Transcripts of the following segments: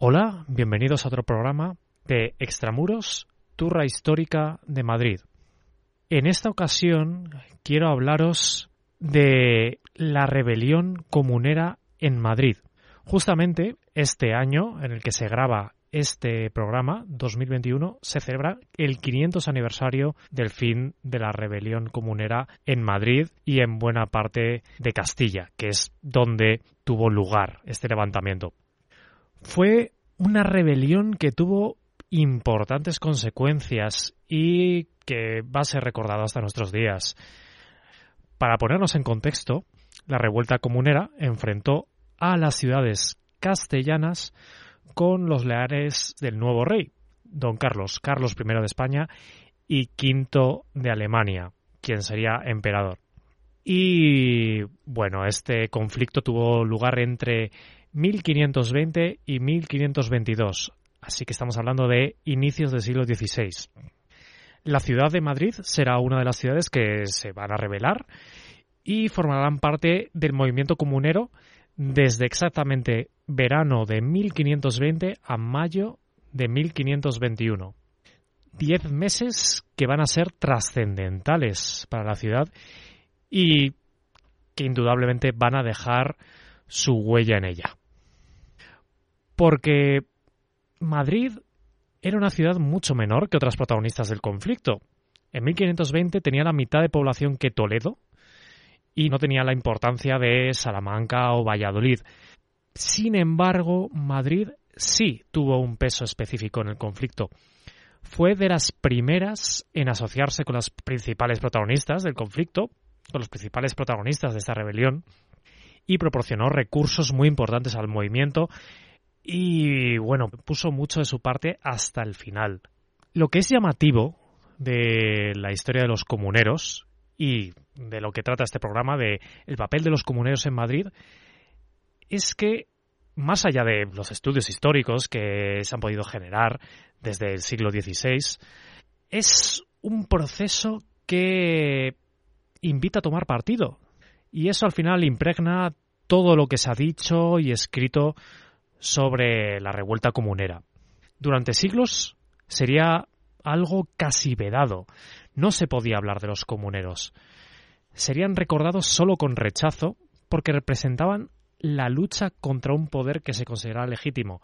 Hola, bienvenidos a otro programa de Extramuros, Turra Histórica de Madrid. En esta ocasión quiero hablaros de la rebelión comunera en Madrid. Justamente este año en el que se graba este programa, 2021, se celebra el 500 aniversario del fin de la rebelión comunera en Madrid y en buena parte de Castilla, que es donde tuvo lugar este levantamiento. Fue una rebelión que tuvo importantes consecuencias y que va a ser recordada hasta nuestros días. Para ponernos en contexto, la revuelta comunera enfrentó a las ciudades castellanas con los leales del nuevo rey, don Carlos, Carlos I de España y V de Alemania, quien sería emperador. Y bueno, este conflicto tuvo lugar entre 1520 y 1522, así que estamos hablando de inicios del siglo XVI. La ciudad de Madrid será una de las ciudades que se van a rebelar y formarán parte del movimiento comunero desde exactamente verano de 1520 a mayo de 1521. Diez meses que van a ser trascendentales para la ciudad y que indudablemente van a dejar su huella en ella porque Madrid era una ciudad mucho menor que otras protagonistas del conflicto. En 1520 tenía la mitad de población que Toledo y no tenía la importancia de Salamanca o Valladolid. Sin embargo, Madrid sí tuvo un peso específico en el conflicto. Fue de las primeras en asociarse con las principales protagonistas del conflicto, con los principales protagonistas de esta rebelión, y proporcionó recursos muy importantes al movimiento y bueno, puso mucho de su parte hasta el final. Lo que es llamativo de la historia de los comuneros y de lo que trata este programa, de el papel de los comuneros en Madrid, es que más allá de los estudios históricos que se han podido generar desde el siglo XVI, es un proceso que invita a tomar partido. Y eso al final impregna todo lo que se ha dicho y escrito sobre la revuelta comunera. Durante siglos sería algo casi vedado. No se podía hablar de los comuneros. Serían recordados solo con rechazo porque representaban la lucha contra un poder que se consideraba legítimo,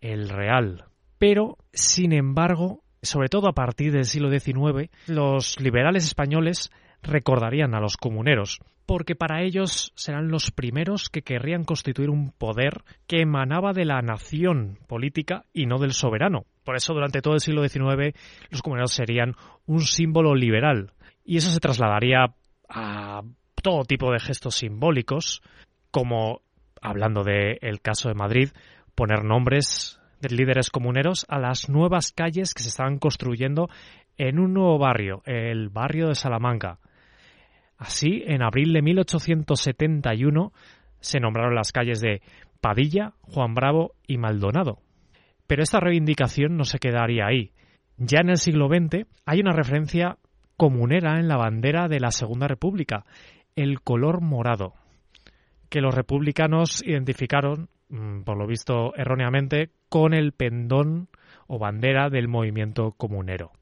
el real. Pero, sin embargo, sobre todo a partir del siglo XIX, los liberales españoles recordarían a los comuneros, porque para ellos serán los primeros que querrían constituir un poder que emanaba de la nación política y no del soberano. Por eso durante todo el siglo XIX los comuneros serían un símbolo liberal y eso se trasladaría a todo tipo de gestos simbólicos, como, hablando del caso de Madrid, poner nombres de líderes comuneros a las nuevas calles que se estaban construyendo en un nuevo barrio, el barrio de Salamanca. Así, en abril de 1871 se nombraron las calles de Padilla, Juan Bravo y Maldonado. Pero esta reivindicación no se quedaría ahí. Ya en el siglo XX hay una referencia comunera en la bandera de la Segunda República, el color morado, que los republicanos identificaron, mm, por lo visto erróneamente, con el pendón o bandera del movimiento comunero.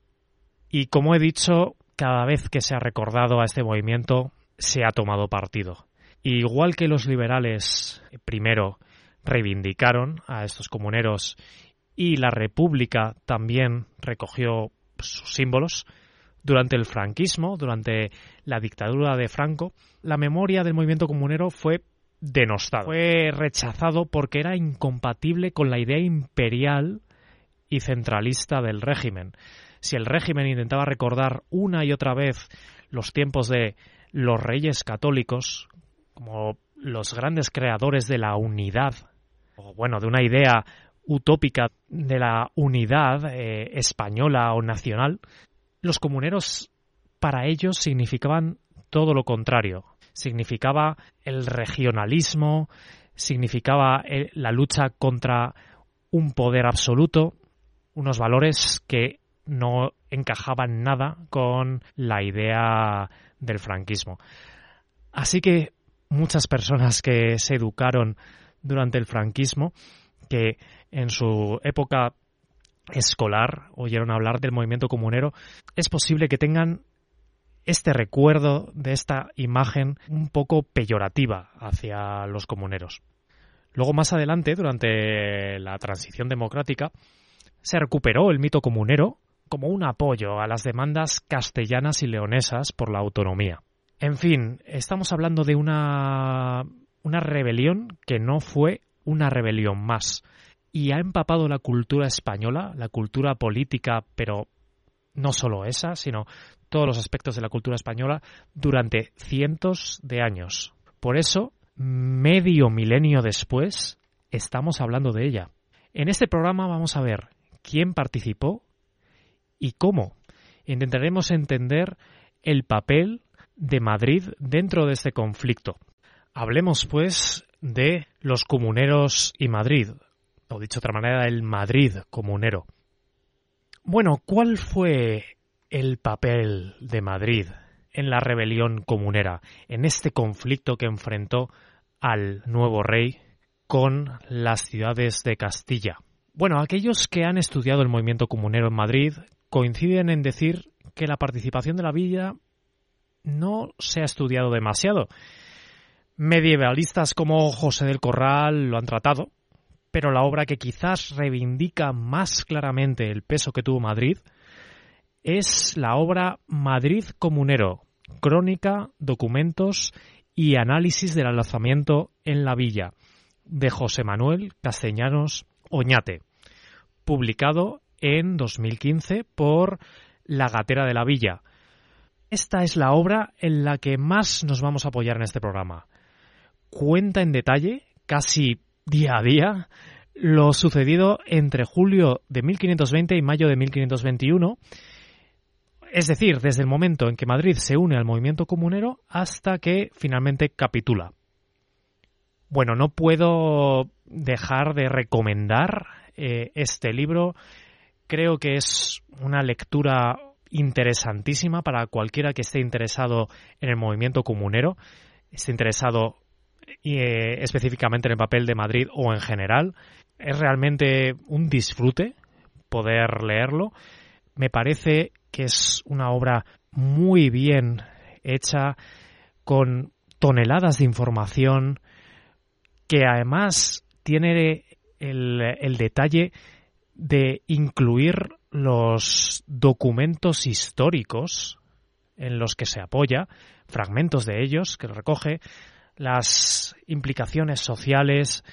Y como he dicho, cada vez que se ha recordado a este movimiento, se ha tomado partido. igual que los liberales primero reivindicaron a estos comuneros y la República también recogió sus símbolos, durante el franquismo, durante la dictadura de Franco, la memoria del movimiento comunero fue denostada. Fue rechazado porque era incompatible con la idea imperial y centralista del régimen si el régimen intentaba recordar una y otra vez los tiempos de los reyes católicos como los grandes creadores de la unidad, o bueno, de una idea utópica de la unidad eh, española o nacional, los comuneros para ellos significaban todo lo contrario. Significaba el regionalismo, significaba eh, la lucha contra un poder absoluto, unos valores que no encajaban nada con la idea del franquismo. Así que muchas personas que se educaron durante el franquismo que en su época escolar oyeron hablar del movimiento comunero, es posible que tengan este recuerdo de esta imagen un poco peyorativa hacia los comuneros. Luego, más adelante, durante la transición democrática, se recuperó el mito comunero como un apoyo a las demandas castellanas y leonesas por la autonomía. En fin, estamos hablando de una, una rebelión que no fue una rebelión más y ha empapado la cultura española, la cultura política, pero no solo esa, sino todos los aspectos de la cultura española durante cientos de años. Por eso, medio milenio después, estamos hablando de ella. En este programa vamos a ver quién participó y cómo. Intentaremos entender el papel de Madrid dentro de este conflicto. Hablemos, pues, de los comuneros y Madrid, o dicho de otra manera, el Madrid comunero. Bueno, ¿cuál fue el papel de Madrid en la rebelión comunera, en este conflicto que enfrentó al nuevo rey con las ciudades de Castilla? Bueno, aquellos que han estudiado el movimiento comunero en Madrid coinciden en decir que la participación de la villa no se ha estudiado demasiado. Medievalistas como José del Corral lo han tratado, pero la obra que quizás reivindica más claramente el peso que tuvo Madrid es la obra Madrid Comunero, crónica, documentos y análisis del alzamiento en la villa, de José Manuel Castellanos Oñate, publicado en 2015 por La Gatera de la Villa. Esta es la obra en la que más nos vamos a apoyar en este programa. Cuenta en detalle, casi día a día, lo sucedido entre julio de 1520 y mayo de 1521, es decir, desde el momento en que Madrid se une al movimiento comunero hasta que finalmente capitula. Bueno, no puedo dejar de recomendar eh, este libro. Creo que es una lectura interesantísima para cualquiera que esté interesado en el movimiento comunero, esté interesado eh, específicamente en el papel de Madrid o en general. Es realmente un disfrute poder leerlo. Me parece que es una obra muy bien hecha, con toneladas de información, que además tiene el, el detalle de incluir los documentos históricos en los que se apoya, fragmentos de ellos que recoge, las implicaciones sociales,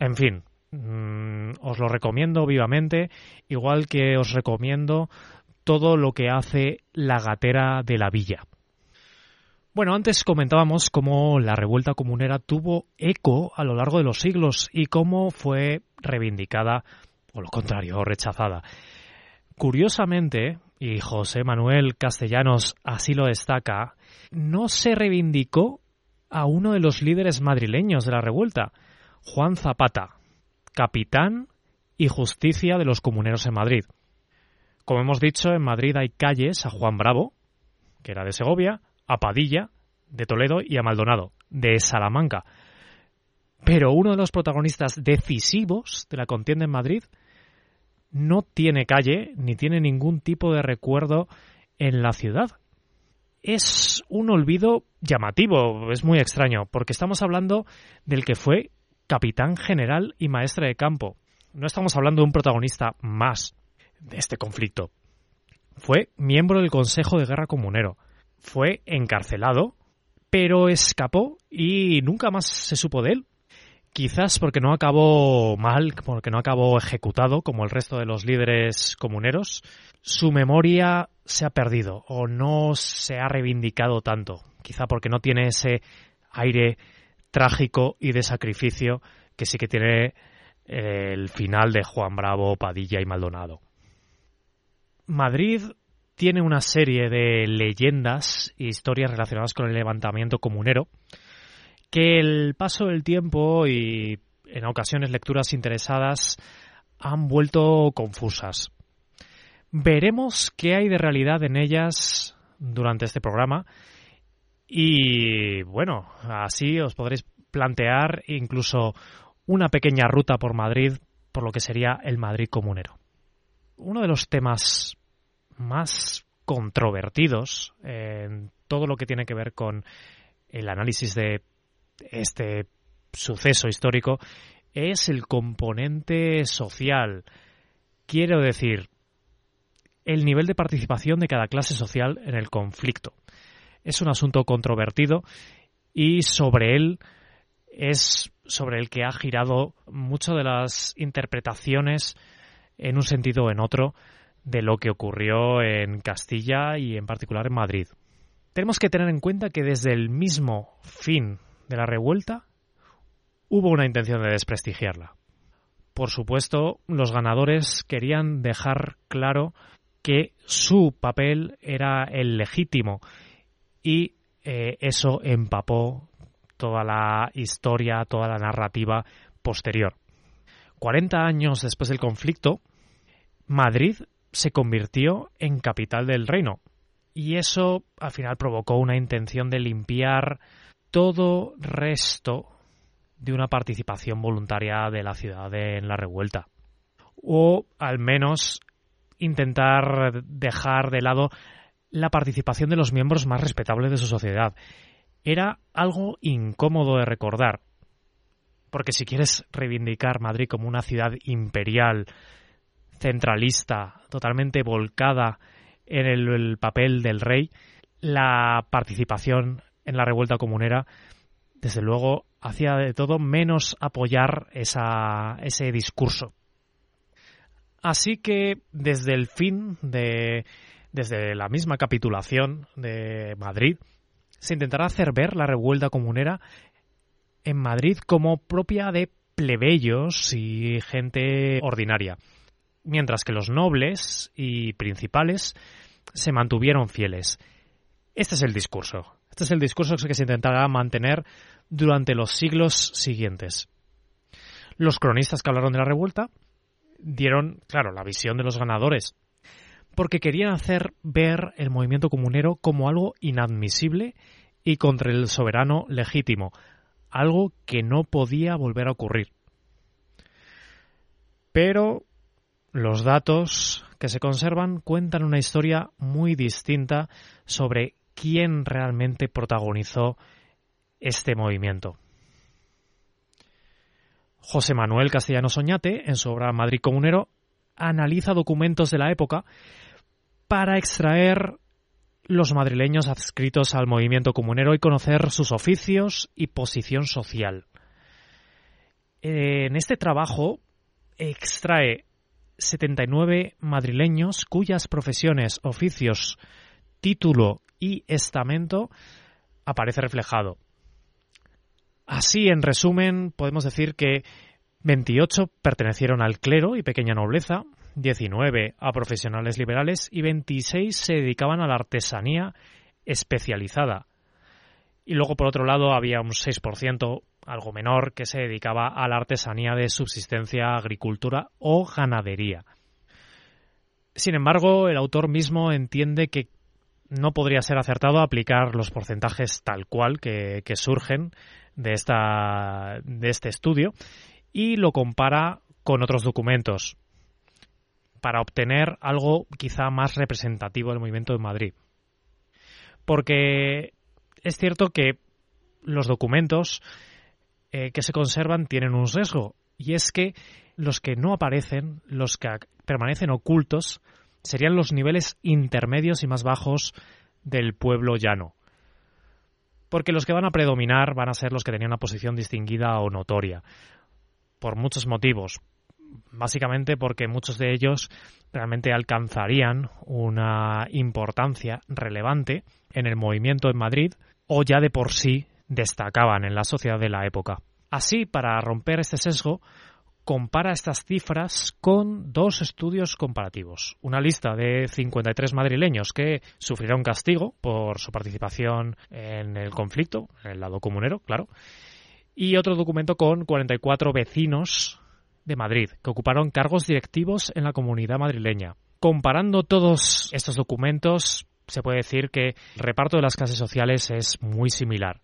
en fin, mm, os lo recomiendo vivamente, igual que os recomiendo todo lo que hace la gatera de la villa. Bueno, antes comentábamos cómo la revuelta comunera tuvo eco a lo largo de los siglos y cómo fue reivindicada, o lo contrario, rechazada. Curiosamente, y José Manuel Castellanos así lo destaca, no se reivindicó a uno de los líderes madrileños de la revuelta, Juan Zapata, capitán y justicia de los comuneros en Madrid. Como hemos dicho, en Madrid hay calles a Juan Bravo, que era de Segovia, a Padilla, de Toledo y a Maldonado, de Salamanca. Pero uno de los protagonistas decisivos de la contienda en Madrid no tiene calle ni tiene ningún tipo de recuerdo en la ciudad es un olvido llamativo, es muy extraño, porque estamos hablando del que fue capitán general y maestre de campo. No estamos hablando de un protagonista más de este conflicto. Fue miembro del Consejo de Guerra Comunero. Fue encarcelado, pero escapó y nunca más se supo de él. Quizás porque no acabó mal, porque no acabó ejecutado como el resto de los líderes comuneros. Su memoria se ha perdido o no se ha reivindicado tanto, quizá porque no tiene ese aire trágico y de sacrificio que sí que tiene eh, el final de Juan Bravo, Padilla y Maldonado. Madrid tiene una serie de leyendas e historias relacionadas con el levantamiento comunero que el paso del tiempo y en ocasiones lecturas interesadas han vuelto confusas. Veremos qué hay de realidad en ellas durante este programa y bueno, así os podréis plantear incluso una pequeña ruta por Madrid por lo que sería el Madrid comunero. Uno de los temas más controvertidos en todo lo que tiene que ver con el análisis de este suceso histórico es el componente social. Quiero decir, el nivel de participación de cada clase social en el conflicto. Es un asunto controvertido y sobre él es sobre el que ha girado mucho de las interpretaciones en un sentido o en otro de lo que ocurrió en Castilla y en particular en Madrid. Tenemos que tener en cuenta que desde el mismo fin de la revuelta hubo una intención de desprestigiarla. Por supuesto, los ganadores querían dejar claro que su papel era el legítimo y eh, eso empapó toda la historia, toda la narrativa posterior. 40 años después del conflicto, Madrid se convirtió en capital del reino y eso al final provocó una intención de limpiar todo resto de una participación voluntaria de la ciudad en la revuelta. O al menos intentar dejar de lado la participación de los miembros más respetables de su sociedad. Era algo incómodo de recordar, porque si quieres reivindicar Madrid como una ciudad imperial, centralista, totalmente volcada en el, papel del rey, la participación en la revuelta comunera, desde luego, hacía de todo menos apoyar ese discurso. Así que desde el fin de, desde la misma capitulación de Madrid, se intentará hacer ver la revuelta comunera en Madrid como propia de plebeyos y gente ordinaria, mientras que los nobles y principales se mantuvieron fieles. Este es el discurso. Este es el discurso que se intentará mantener durante los siglos siguientes. Los cronistas que hablaron de la revuelta dieron, claro, la visión de los ganadores, porque querían hacer ver el movimiento comunero como algo inadmisible y contra el soberano legítimo, algo que no podía volver a ocurrir. Pero los datos que se conservan cuentan una historia muy distinta sobre quién realmente protagonizó este movimiento. José Manuel Castellano Soñate, en su obra Madrid Comunero, analiza documentos de la época para extraer los madrileños adscritos al movimiento comunero y conocer sus oficios y posición social. En este trabajo extrae 79 madrileños cuyas profesiones, oficios, título y estamento aparece reflejado. Así, en resumen, podemos decir que 28 pertenecieron al clero y pequeña nobleza, 19 a profesionales liberales y 26 se dedicaban a la artesanía especializada. Y luego, por otro lado, había un 6%, algo menor, que se dedicaba a la artesanía de subsistencia, agricultura o ganadería. Sin embargo, el autor mismo entiende que no podría ser acertado aplicar los porcentajes tal cual que, surgen de, esta, de este estudio y lo compara con otros documentos para obtener algo quizá más representativo del movimiento de Madrid. Porque es cierto que los documentos eh, que se conservan tienen un sesgo y es que los que no aparecen, los que permanecen ocultos, serían los niveles intermedios y más bajos del pueblo llano porque los que van a predominar van a ser los que tenían una posición distinguida o notoria, por muchos motivos. Básicamente porque muchos de ellos realmente alcanzarían una importancia relevante en el movimiento en Madrid o ya de por sí destacaban en la sociedad de la época. Así, para romper este sesgo, compara estas cifras con dos estudios comparativos. Una lista de 53 madrileños que sufrieron castigo por su participación en el conflicto, en el lado comunero, claro, y otro documento con 44 vecinos de Madrid que ocuparon cargos directivos en la comunidad madrileña. Comparando todos estos documentos, se puede decir que el reparto de las clases sociales es muy similar.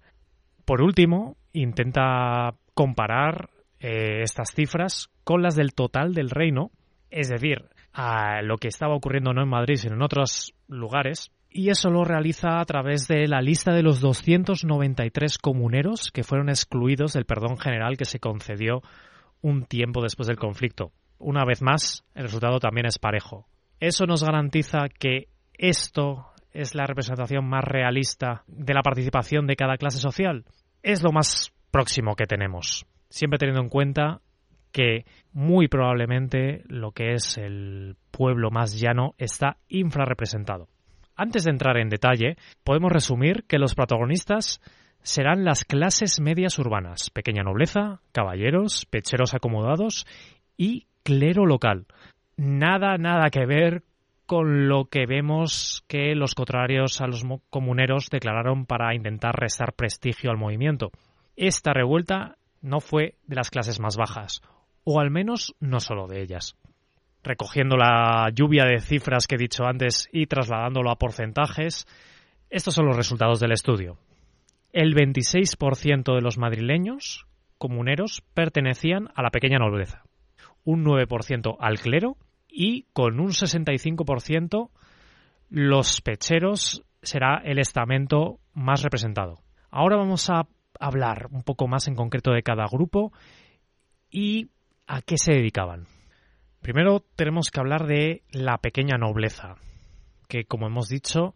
Por último, intenta comparar eh, estas cifras con las del total del reino, es decir, a lo que estaba ocurriendo no en Madrid, sino en otros lugares, y eso lo realiza a través de la lista de los 293 comuneros que fueron excluidos del perdón general que se concedió un tiempo después del conflicto. Una vez más, el resultado también es parejo. Eso nos garantiza que esto es la representación más realista de la participación de cada clase social. Es lo más próximo que tenemos, siempre teniendo en cuenta que muy probablemente lo que es el pueblo más llano está infrarrepresentado. Antes de entrar en detalle, podemos resumir que los protagonistas serán las clases medias urbanas, pequeña nobleza, caballeros, pecheros acomodados y clero local. Nada, nada que ver con lo que vemos que los contrarios a los comuneros declararon para intentar restar prestigio al movimiento. Esta revuelta no fue de las clases más bajas, o al menos no solo de ellas. Recogiendo la lluvia de cifras que he dicho antes y trasladándolo a porcentajes, estos son los resultados del estudio. El 26% de los madrileños comuneros pertenecían a la pequeña nobleza, un 9% al clero y con un 65% los pecheros será el estamento más representado. Ahora vamos a hablar un poco más en concreto de cada grupo y a qué se dedicaban. Primero tenemos que hablar de la pequeña nobleza, que como hemos dicho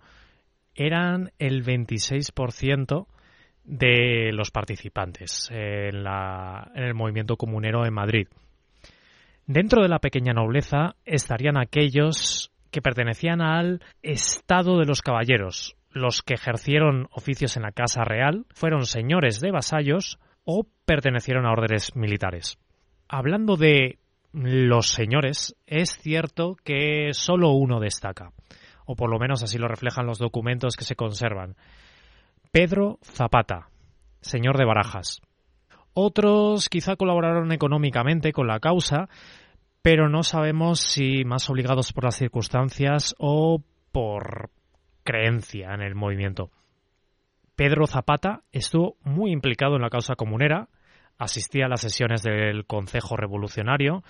eran el 26% de los participantes en, el movimiento comunero en Madrid. Dentro de la pequeña nobleza estarían aquellos que pertenecían al estado de los caballeros, los que ejercieron oficios en la Casa Real, fueron señores de vasallos o pertenecieron a órdenes militares. Hablando de los señores, es cierto que solo uno destaca, o por lo menos así lo reflejan los documentos que se conservan. Pedro Zapata, señor de Barajas. Otros quizá colaboraron económicamente con la causa, pero no sabemos si más obligados por las circunstancias o por creencia en el movimiento. Pedro Zapata estuvo muy implicado en la causa comunera, asistía a las sesiones del Consejo Revolucionario,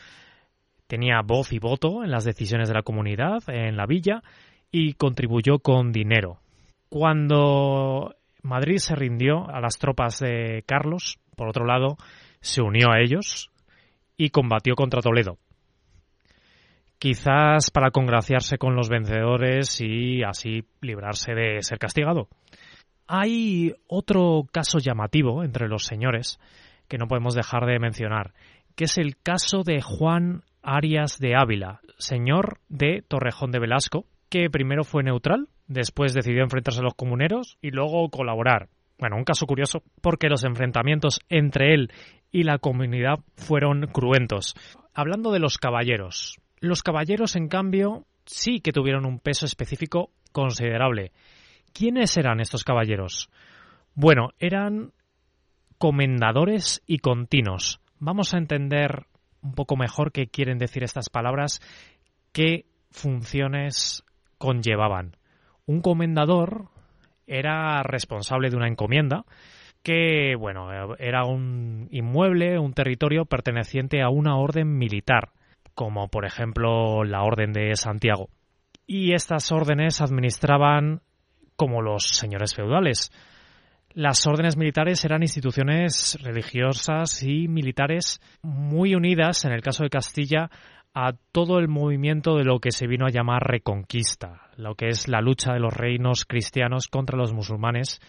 tenía voz y voto en las decisiones de la comunidad, en la villa, y contribuyó con dinero. Cuando Madrid se rindió a las tropas de Carlos, por otro lado, se unió a ellos y combatió contra Toledo. Quizás para congraciarse con los vencedores y así librarse de ser castigado. Hay otro caso llamativo entre los señores que no podemos dejar de mencionar, que es el caso de Juan Arias de Ávila, señor de Torrejón de Velasco, que primero fue neutral, después decidió enfrentarse a los comuneros y luego colaborar. Bueno, un caso curioso porque los enfrentamientos entre él y la comunidad fueron cruentos. Hablando de los caballeros. Los caballeros, en cambio, sí que tuvieron un peso específico considerable. ¿Quiénes eran estos caballeros? Bueno, eran comendadores y continuos. Vamos a entender un poco mejor qué quieren decir estas palabras, qué funciones conllevaban. Un comendador era responsable de una encomienda que, bueno, era un inmueble, un territorio perteneciente a una orden militar, como por ejemplo la Orden de Santiago. Y estas órdenes administraban como los señores feudales. Las órdenes militares eran instituciones religiosas y militares muy unidas, en el caso de Castilla, a todo el movimiento de lo que se vino a llamar reconquista, lo que es la lucha de los reinos cristianos contra los musulmanes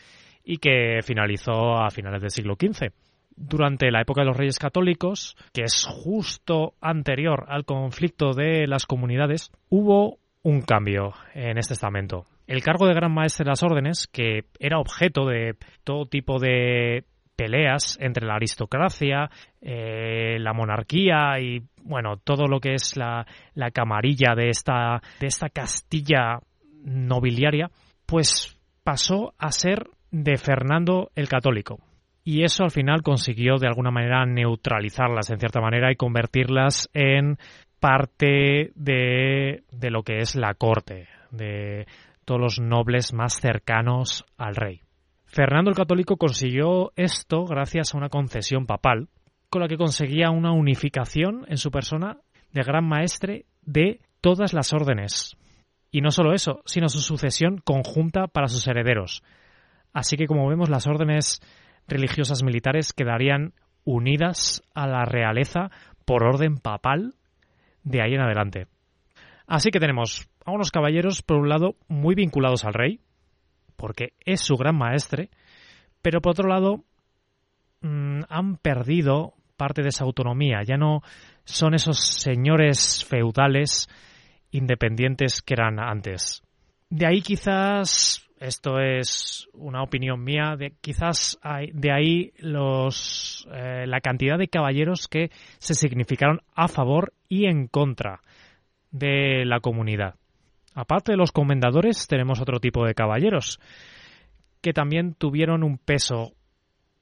y que finalizó a finales del siglo XV. Durante la época de los reyes católicos, que es justo anterior al conflicto de las comunidades, hubo un cambio en este estamento. El cargo de gran maestre de las órdenes, que era objeto de todo tipo de peleas entre la aristocracia, eh, la monarquía y bueno todo lo que es la, la camarilla de esta de esta Castilla nobiliaria, pues pasó a ser de Fernando el Católico. Y eso al final consiguió de alguna manera neutralizarlas en cierta manera y convertirlas en parte de, de lo que es la corte, de todos los nobles más cercanos al rey. Fernando el Católico consiguió esto gracias a una concesión papal con la que conseguía una unificación en su persona de gran maestre de todas las órdenes. Y no solo eso, sino su sucesión conjunta para sus herederos. Así que como vemos las órdenes religiosas militares quedarían unidas a la realeza por orden papal de ahí en adelante. Así que tenemos a unos caballeros, por un lado, muy vinculados al rey, porque es su gran maestre, pero por otro lado, mm, han perdido parte de esa autonomía, ya no son esos señores feudales independientes que eran antes. De ahí quizás esto es una opinión mía. De, quizás hay, de ahí los, eh, la cantidad de caballeros que se significaron a favor y en contra de la comunidad. Aparte de los comendadores, tenemos otro tipo de caballeros que también tuvieron un peso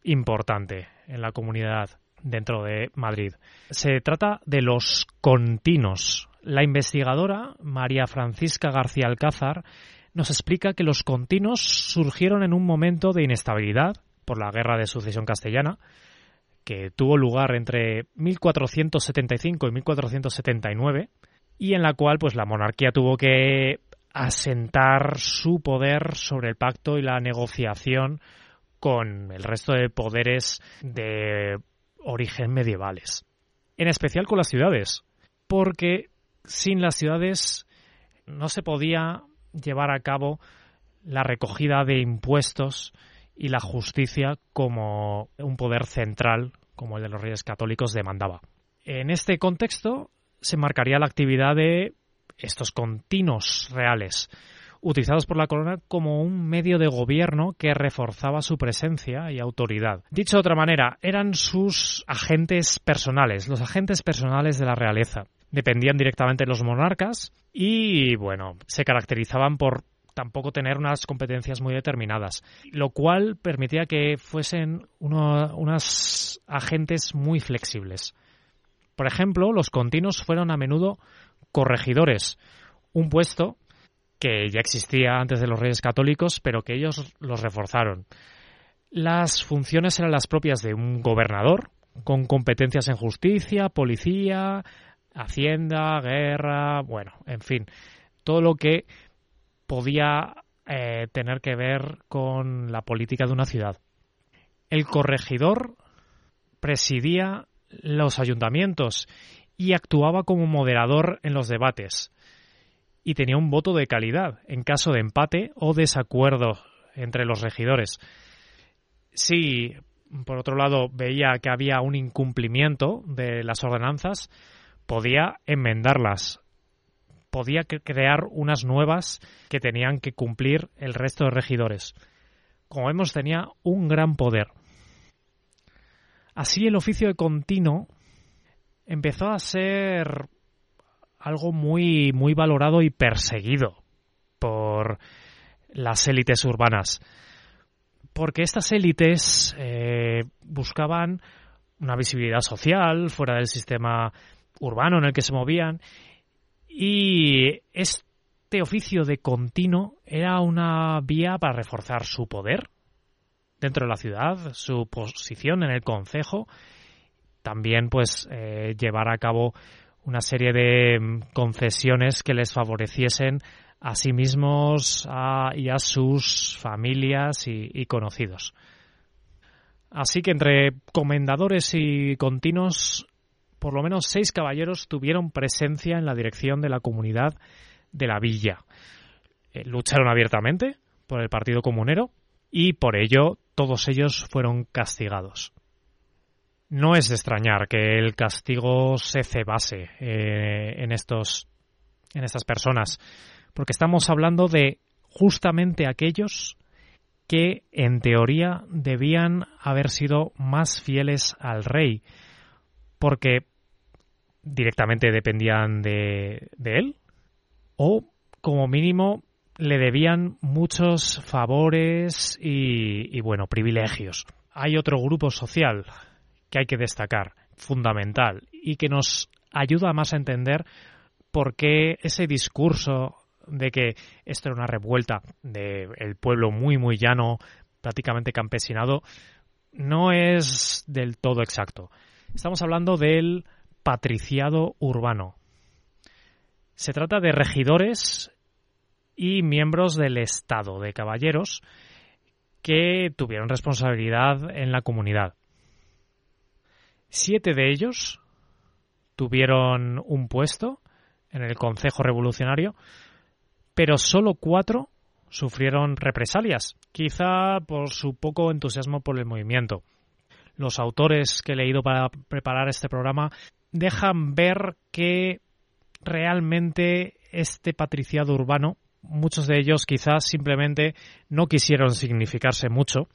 importante en la comunidad dentro de Madrid. Se trata de los continuos. La investigadora María Francisca García Alcázar nos explica que los continuos surgieron en un momento de inestabilidad por la Guerra de Sucesión Castellana, que tuvo lugar entre 1475 y 1479, y en la cual pues la monarquía tuvo que asentar su poder sobre el pacto y la negociación con el resto de poderes de origen medievales. En especial con las ciudades, porque sin las ciudades no se podía llevar a cabo la recogida de impuestos y la justicia como un poder central, como el de los reyes católicos, demandaba. En este contexto se marcaría la actividad de estos continuos reales, utilizados por la corona como un medio de gobierno que reforzaba su presencia y autoridad. Dicho de otra manera, eran sus agentes personales, los agentes personales de la realeza dependían directamente de los monarcas y, bueno, se caracterizaban por tampoco tener unas competencias muy determinadas, lo cual permitía que fuesen unos agentes muy flexibles. Por ejemplo, los continuos fueron a menudo corregidores, un puesto que ya existía antes de los reyes católicos, pero que ellos los reforzaron. Las funciones eran las propias de un gobernador, con competencias en justicia, policía, Hacienda, guerra, bueno, en fin, todo lo que podía eh, tener que ver con la política de una ciudad. El corregidor presidía los ayuntamientos y actuaba como moderador en los debates y tenía un voto de calidad en caso de empate o desacuerdo entre los regidores. Si, por otro lado, veía que había un incumplimiento de las ordenanzas, podía enmendarlas, podía crear unas nuevas que tenían que cumplir el resto de regidores. Como vemos, tenía un gran poder. Así el oficio de continuo empezó a ser algo muy, muy valorado y perseguido por las élites urbanas. Porque estas élites eh, buscaban una visibilidad social fuera del sistema urbano en el que se movían y este oficio de continuo era una vía para reforzar su poder dentro de la ciudad, su posición en el concejo, también pues eh, llevar a cabo una serie de mm, concesiones que les favoreciesen a sí mismos y a sus familias y conocidos. Así que entre comendadores y continuos por lo menos seis caballeros tuvieron presencia en la dirección de la comunidad de la villa. Eh, lucharon abiertamente por el Partido Comunero y por ello todos ellos fueron castigados. No es de extrañar que el castigo se cebase eh, en estos en estas personas, porque estamos hablando de justamente aquellos que en teoría debían haber sido más fieles al rey, porque directamente dependían de, él o como mínimo le debían muchos favores y, bueno, privilegios. Hay otro grupo social que hay que destacar, fundamental, y que nos ayuda más a entender por qué ese discurso de que esto era una revuelta del pueblo muy, muy llano, prácticamente campesinado, no es del todo exacto. Estamos hablando del patriciado urbano. Se trata de regidores y miembros del Estado, de caballeros, que tuvieron responsabilidad en la comunidad. Siete de ellos tuvieron un puesto en el Consejo Revolucionario, pero solo cuatro sufrieron represalias, quizá por su poco entusiasmo por el movimiento. Los autores que he leído para preparar este programa dejan ver que realmente este patriciado urbano, muchos de ellos quizás simplemente no quisieron significarse mucho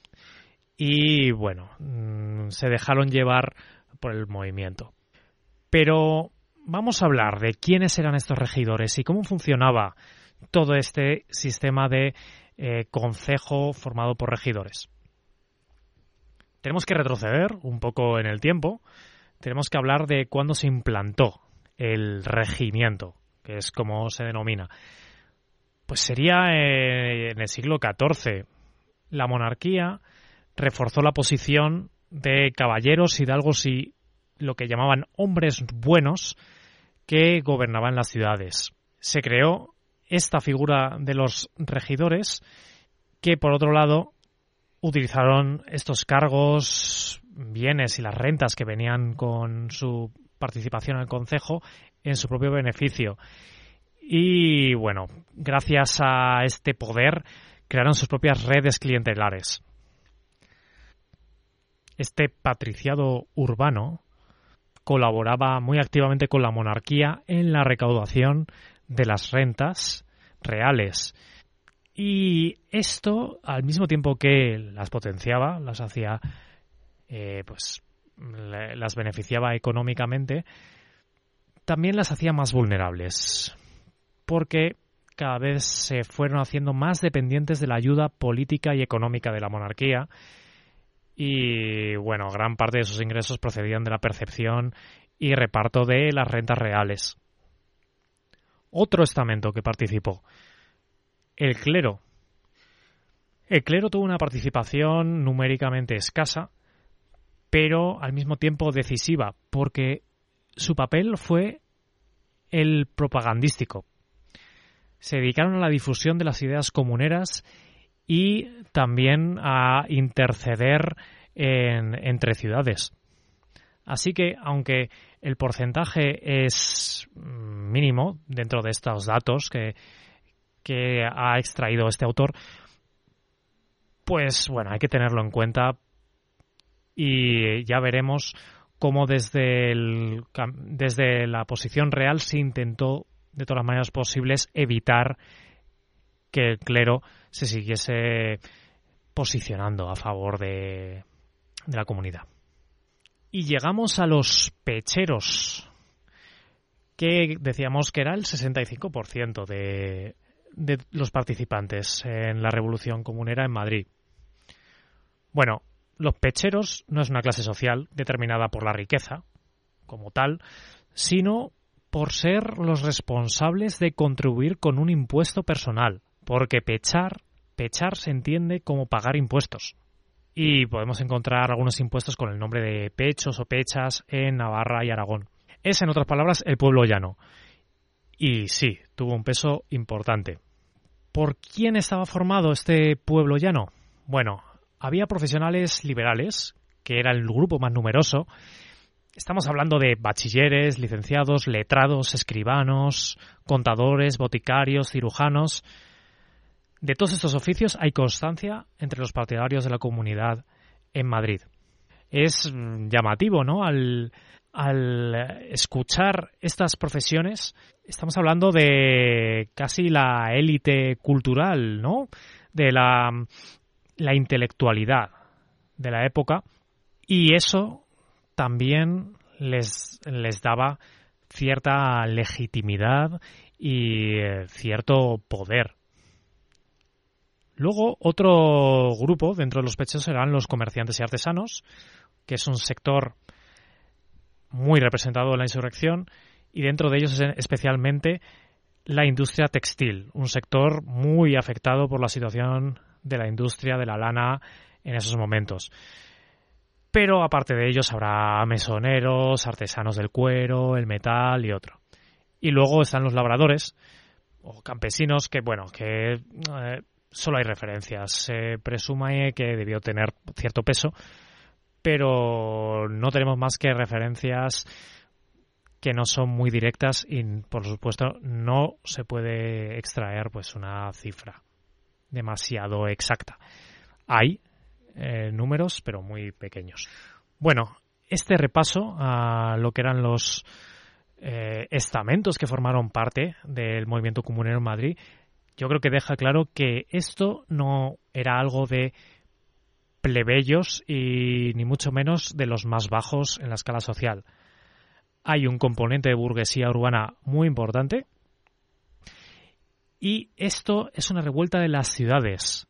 y bueno, mm, se dejaron llevar por el movimiento. Pero vamos a hablar de quiénes eran estos regidores y cómo funcionaba todo este sistema de eh, concejo formado por regidores. Tenemos que retroceder un poco en el tiempo. Tenemos que hablar de cuándo se implantó el regimiento, que es como se denomina. Pues sería eh, en el siglo XIV. La monarquía reforzó la posición de caballeros, hidalgos y lo que llamaban hombres buenos que gobernaban las ciudades. Se creó esta figura de los regidores que, por otro lado, utilizaron estos cargos, bienes y las rentas que venían con su participación en el Consejo en su propio beneficio. Y bueno, gracias a este poder crearon sus propias redes clientelares. Este patriciado urbano colaboraba muy activamente con la monarquía en la recaudación de las rentas reales. Y esto, al mismo tiempo que las potenciaba, las hacía, eh, pues, las beneficiaba económicamente, también las hacía más vulnerables, porque cada vez se fueron haciendo más dependientes de la ayuda política y económica de la monarquía, y bueno, gran parte de sus ingresos procedían de la percepción y reparto de las rentas reales. Otro estamento que participó, el clero. El clero tuvo una participación numéricamente escasa, pero al mismo tiempo decisiva, porque su papel fue el propagandístico. Se dedicaron a la difusión de las ideas comuneras y también a interceder entre ciudades. Así que, aunque el porcentaje es mínimo dentro de estos datos que, que ha extraído este autor, pues bueno, hay que tenerlo en cuenta y ya veremos cómo desde, el, desde la posición real se intentó de todas las maneras posibles evitar que el clero se siguiese posicionando a favor de, de la comunidad. Y llegamos a los pecheros, que decíamos que era el 65% de, de los participantes en la Revolución Comunera en Madrid. Bueno, los pecheros no es una clase social determinada por la riqueza, como tal, sino por ser los responsables de contribuir con un impuesto personal, porque pechar, pechar se entiende como pagar impuestos. Y podemos encontrar algunos impuestos con el nombre de pechos o pechas en Navarra y Aragón. Es, en otras palabras, el pueblo llano. Y sí, tuvo un peso importante. ¿Por quién estaba formado este pueblo llano? Bueno, había profesionales liberales, que era el grupo más numeroso, Estamos hablando de bachilleres, licenciados, letrados, escribanos, contadores, boticarios, cirujanos. De todos estos oficios hay constancia entre los partidarios de la comunidad en Madrid. Es llamativo, ¿no? Al, escuchar estas profesiones, estamos hablando de casi la élite cultural, ¿no? De la, la intelectualidad de la época. Y eso también les, les daba cierta legitimidad y eh, cierto poder. Luego, otro grupo dentro de los pechos eran los comerciantes y artesanos, que es un sector muy representado en la insurrección, y dentro de ellos especialmente la industria textil, un sector muy afectado por la situación de la industria de la lana en esos momentos. Pero aparte de ellos habrá mesoneros, artesanos del cuero, el metal y otro. Y luego están los labradores o campesinos que, bueno, que eh, solo hay referencias. Se presume que debió tener cierto peso, pero no tenemos más que referencias que no son muy directas y por supuesto no se puede extraer pues una cifra demasiado exacta. Hay eh, números pero muy pequeños. Bueno, este repaso a lo que eran los eh, estamentos que formaron parte del movimiento comunero en Madrid, yo creo que deja claro que esto no era algo de plebeyos y ni mucho menos de los más bajos en la escala social. Hay un componente de burguesía urbana muy importante y esto es una revuelta de las ciudades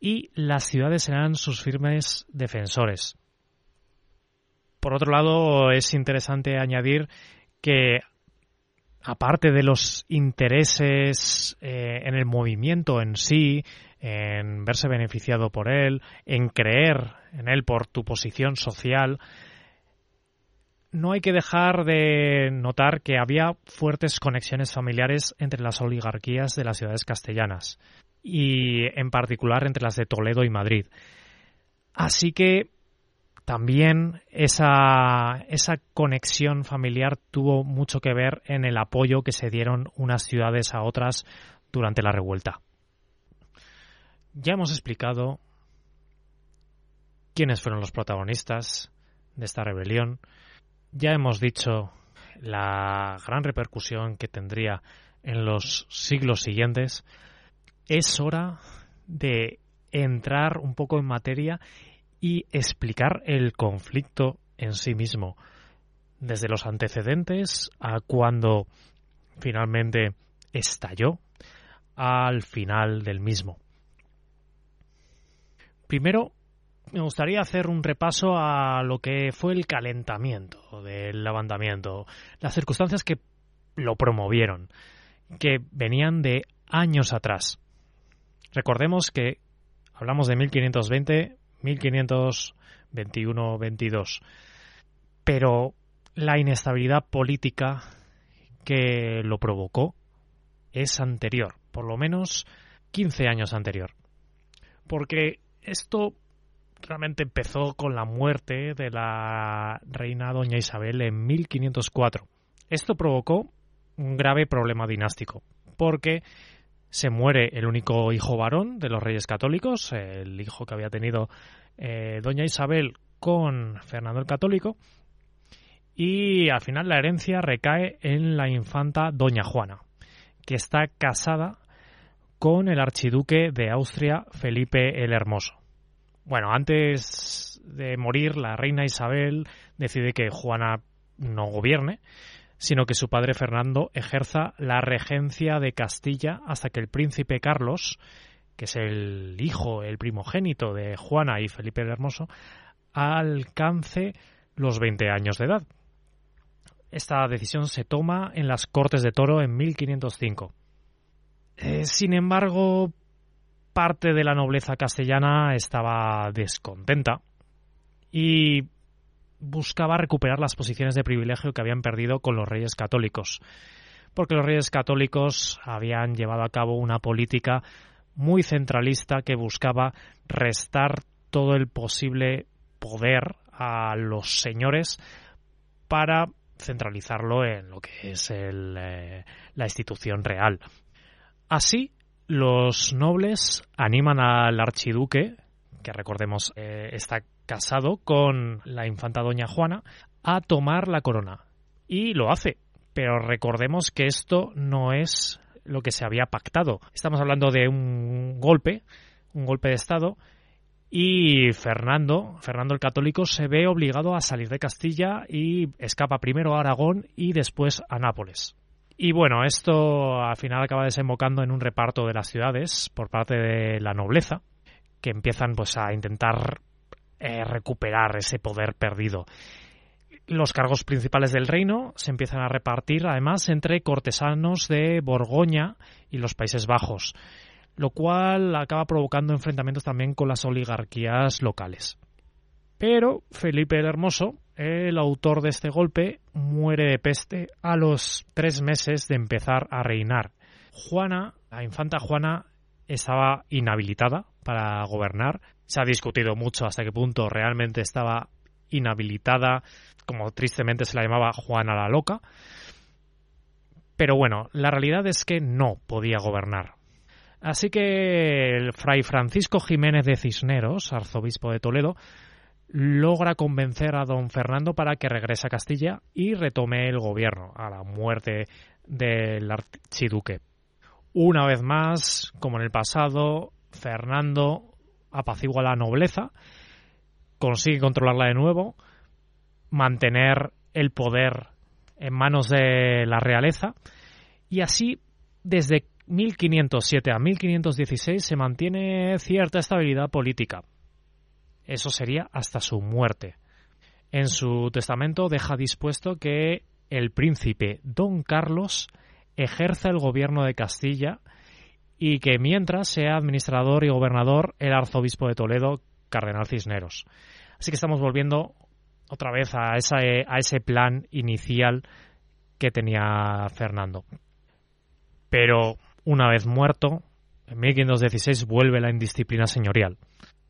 y las ciudades serán sus firmes defensores. Por otro lado, es interesante añadir que aparte de los intereses eh, en el movimiento en sí, en verse beneficiado por él, en creer en él por tu posición social, no hay que dejar de notar que había fuertes conexiones familiares entre las oligarquías de las ciudades castellanas y en particular entre las de Toledo y Madrid. Así que también esa, conexión familiar tuvo mucho que ver en el apoyo que se dieron unas ciudades a otras durante la revuelta. Ya hemos explicado quiénes fueron los protagonistas de esta rebelión. Ya hemos dicho la gran repercusión que tendría en los siglos siguientes. Es hora de entrar un poco en materia y explicar el conflicto en sí mismo, desde los antecedentes a cuando finalmente estalló al final del mismo. Primero, me gustaría hacer un repaso a lo que fue el calentamiento del levantamiento, las circunstancias que lo promovieron, que venían de años atrás. Recordemos que hablamos de 1520, 1521-22, pero la inestabilidad política que lo provocó es anterior, por lo menos 15 años anterior. Porque esto realmente empezó con la muerte de la reina doña Isabel en 1504. Esto provocó un grave problema dinástico, porque se muere el único hijo varón de los reyes católicos, el hijo que había tenido eh, doña Isabel con Fernando el Católico, y al final la herencia recae en la infanta doña Juana, que está casada con el archiduque de Austria Felipe el Hermoso. Bueno, antes de morir, la reina Isabel decide que Juana no gobierne, sino que su padre Fernando ejerza la regencia de Castilla hasta que el príncipe Carlos, que es el hijo, el primogénito de Juana y Felipe el Hermoso, alcance los 20 años de edad. Esta decisión se toma en las Cortes de Toro en 1505. Eh, sin embargo, parte de la nobleza castellana estaba descontenta y buscaba recuperar las posiciones de privilegio que habían perdido con los reyes católicos, porque los reyes católicos habían llevado a cabo una política muy centralista que buscaba restar todo el posible poder a los señores para centralizarlo en lo que es el, eh, la institución real. Así, los nobles animan al archiduque, que recordemos eh, está casado con la infanta doña Juana, a tomar la corona. Y lo hace. Pero recordemos que esto no es lo que se había pactado. Estamos hablando de un golpe, un golpe de Estado, y Fernando, Fernando el Católico, se ve obligado a salir de Castilla y escapa primero a Aragón y después a Nápoles. Y bueno, esto al final acaba desembocando en un reparto de las ciudades por parte de la nobleza, que empiezan pues a intentar eh, recuperar ese poder perdido. Los cargos principales del reino se empiezan a repartir además entre cortesanos de Borgoña y los Países Bajos, lo cual acaba provocando enfrentamientos también con las oligarquías locales. Pero Felipe el Hermoso, el autor de este golpe, muere de peste a los tres meses de empezar a reinar. Juana, la infanta Juana, estaba inhabilitada para gobernar. Se ha discutido mucho hasta qué punto realmente estaba inhabilitada, como tristemente se la llamaba Juana la Loca. Pero bueno, la realidad es que no podía gobernar. Así que el fray Francisco Jiménez de Cisneros, arzobispo de Toledo, logra convencer a don Fernando para que regrese a Castilla y retome el gobierno a la muerte del archiduque. Una vez más, como en el pasado, Fernando apacigua la nobleza, consigue controlarla de nuevo, mantener el poder en manos de la realeza y así desde 1507 a 1516 se mantiene cierta estabilidad política. Eso sería hasta su muerte. En su testamento deja dispuesto que el príncipe don Carlos ejerza el gobierno de Castilla y que mientras sea administrador y gobernador el arzobispo de Toledo, Cardenal Cisneros. Así que estamos volviendo otra vez a, ese plan inicial que tenía Fernando. Pero una vez muerto, en 1516 vuelve la indisciplina señorial.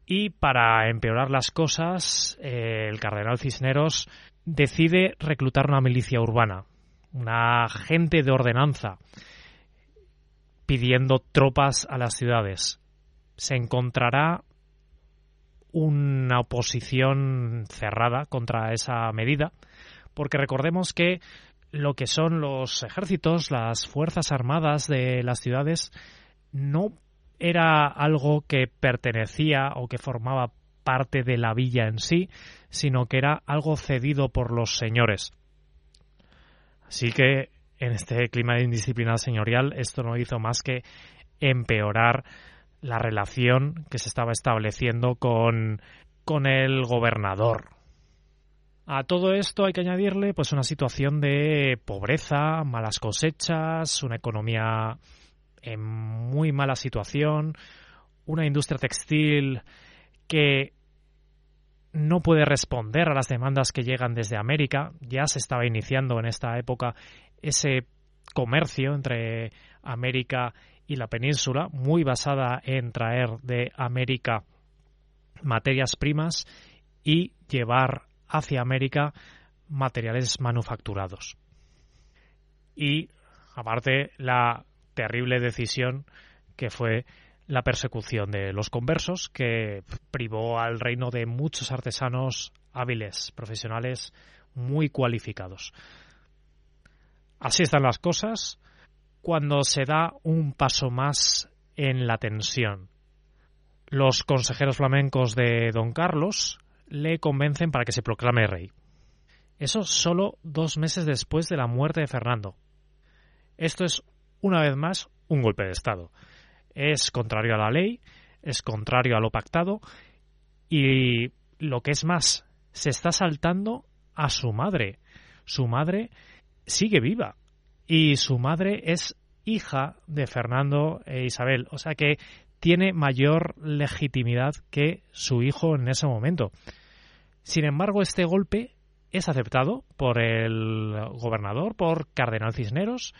Y para empeorar las cosas, eh, el cardenal Cisneros decide reclutar una milicia urbana, una gente de ordenanza, pidiendo tropas a las ciudades. Se encontrará una oposición cerrada contra esa medida, porque recordemos que lo que son los ejércitos, las fuerzas armadas de las ciudades, no era algo que pertenecía o que formaba parte de la villa en sí, sino que era algo cedido por los señores. Así que en este clima de indisciplina señorial esto no hizo más que empeorar la relación que se estaba estableciendo con, con el gobernador. A todo esto hay que añadirle pues una situación de pobreza, malas cosechas, una economía en muy mala situación, una industria textil que no puede responder a las demandas que llegan desde América. Ya se estaba iniciando en esta época ese comercio entre América y la península, muy basada en traer de América materias primas y llevar hacia América materiales manufacturados. Y aparte la terrible decisión que fue la persecución de los conversos, que privó al reino de muchos artesanos hábiles, profesionales muy cualificados. Así están las cosas cuando se da un paso más en la tensión. Los consejeros flamencos de don Carlos le convencen para que se proclame rey. Eso solo dos meses después de la muerte de Fernando. Esto es una vez más, un golpe de Estado. Es contrario a la ley, es contrario a lo pactado y lo que es más, se está saltando a su madre. Su madre sigue viva y su madre es hija de Fernando e Isabel, o sea que tiene mayor legitimidad que su hijo en ese momento. Sin embargo, este golpe es aceptado por el gobernador, por Cardenal Cisneros,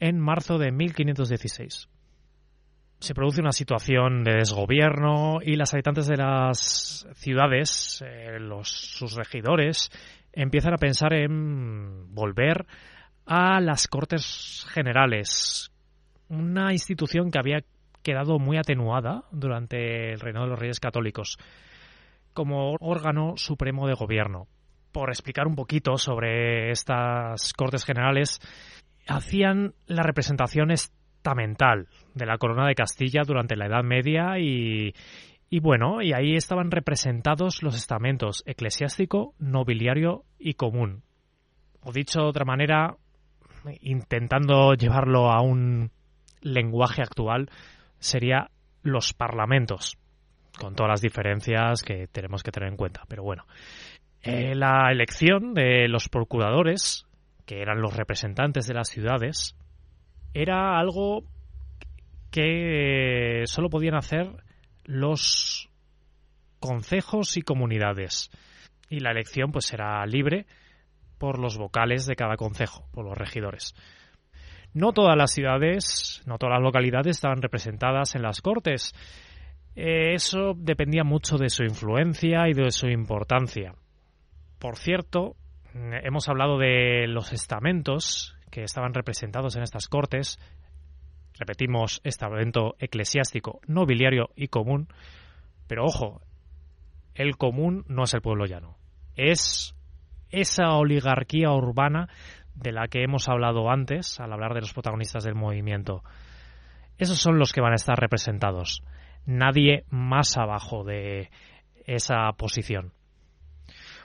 en marzo de 1516. Se produce una situación de desgobierno y las habitantes de las ciudades, eh, los, sus regidores, empiezan a pensar en volver a las Cortes Generales, una institución que había quedado muy atenuada durante el reinado de los Reyes Católicos como órgano supremo de gobierno. Por explicar un poquito sobre estas Cortes Generales, hacían la representación estamental de la corona de Castilla durante la Edad Media y, y bueno, y ahí estaban representados los estamentos eclesiástico, nobiliario y común. O dicho de otra manera, intentando llevarlo a un lenguaje actual, sería los parlamentos, con todas las diferencias que tenemos que tener en cuenta. Pero bueno, eh, la elección de los procuradores que eran los representantes de las ciudades, era algo que solo podían hacer los concejos y comunidades. Y la elección pues será libre por los vocales de cada concejo, por los regidores. No todas las ciudades, no todas las localidades estaban representadas en las Cortes. Eso dependía mucho de su influencia y de su importancia. Por cierto, hemos hablado de los estamentos que estaban representados en estas Cortes. Repetimos, estamento eclesiástico, nobiliario y común. Pero ojo, el común no es el pueblo llano. Es esa oligarquía urbana de la que hemos hablado antes al hablar de los protagonistas del movimiento. Esos son los que van a estar representados. Nadie más abajo de esa posición.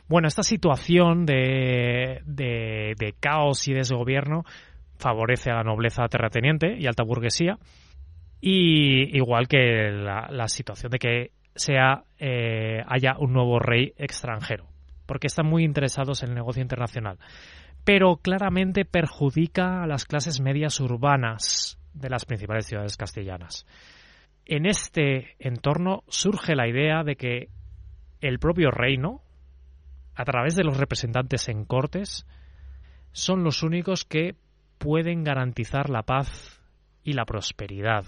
Bueno, esta situación de, caos y desgobierno favorece a la nobleza terrateniente y alta burguesía, y igual que la, situación de que sea eh, haya un nuevo rey extranjero, porque están muy interesados en el negocio internacional pero claramente perjudica a las clases medias urbanas de las principales ciudades castellanas. En este entorno surge la idea de que el propio reino, a través de los representantes en cortes, son los únicos que pueden garantizar la paz y la prosperidad.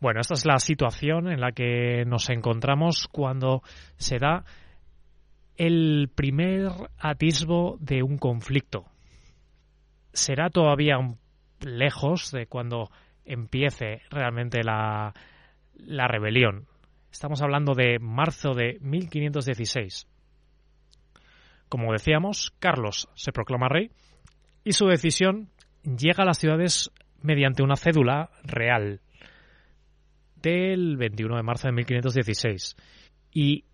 Bueno, esta es la situación en la que nos encontramos cuando se da el primer atisbo de un conflicto. Será todavía lejos de cuando empiece realmente la, la rebelión. Estamos hablando de marzo de 1516. Como decíamos, Carlos se proclama rey y su decisión llega a las ciudades mediante una cédula real del 21 de marzo de 1516. Y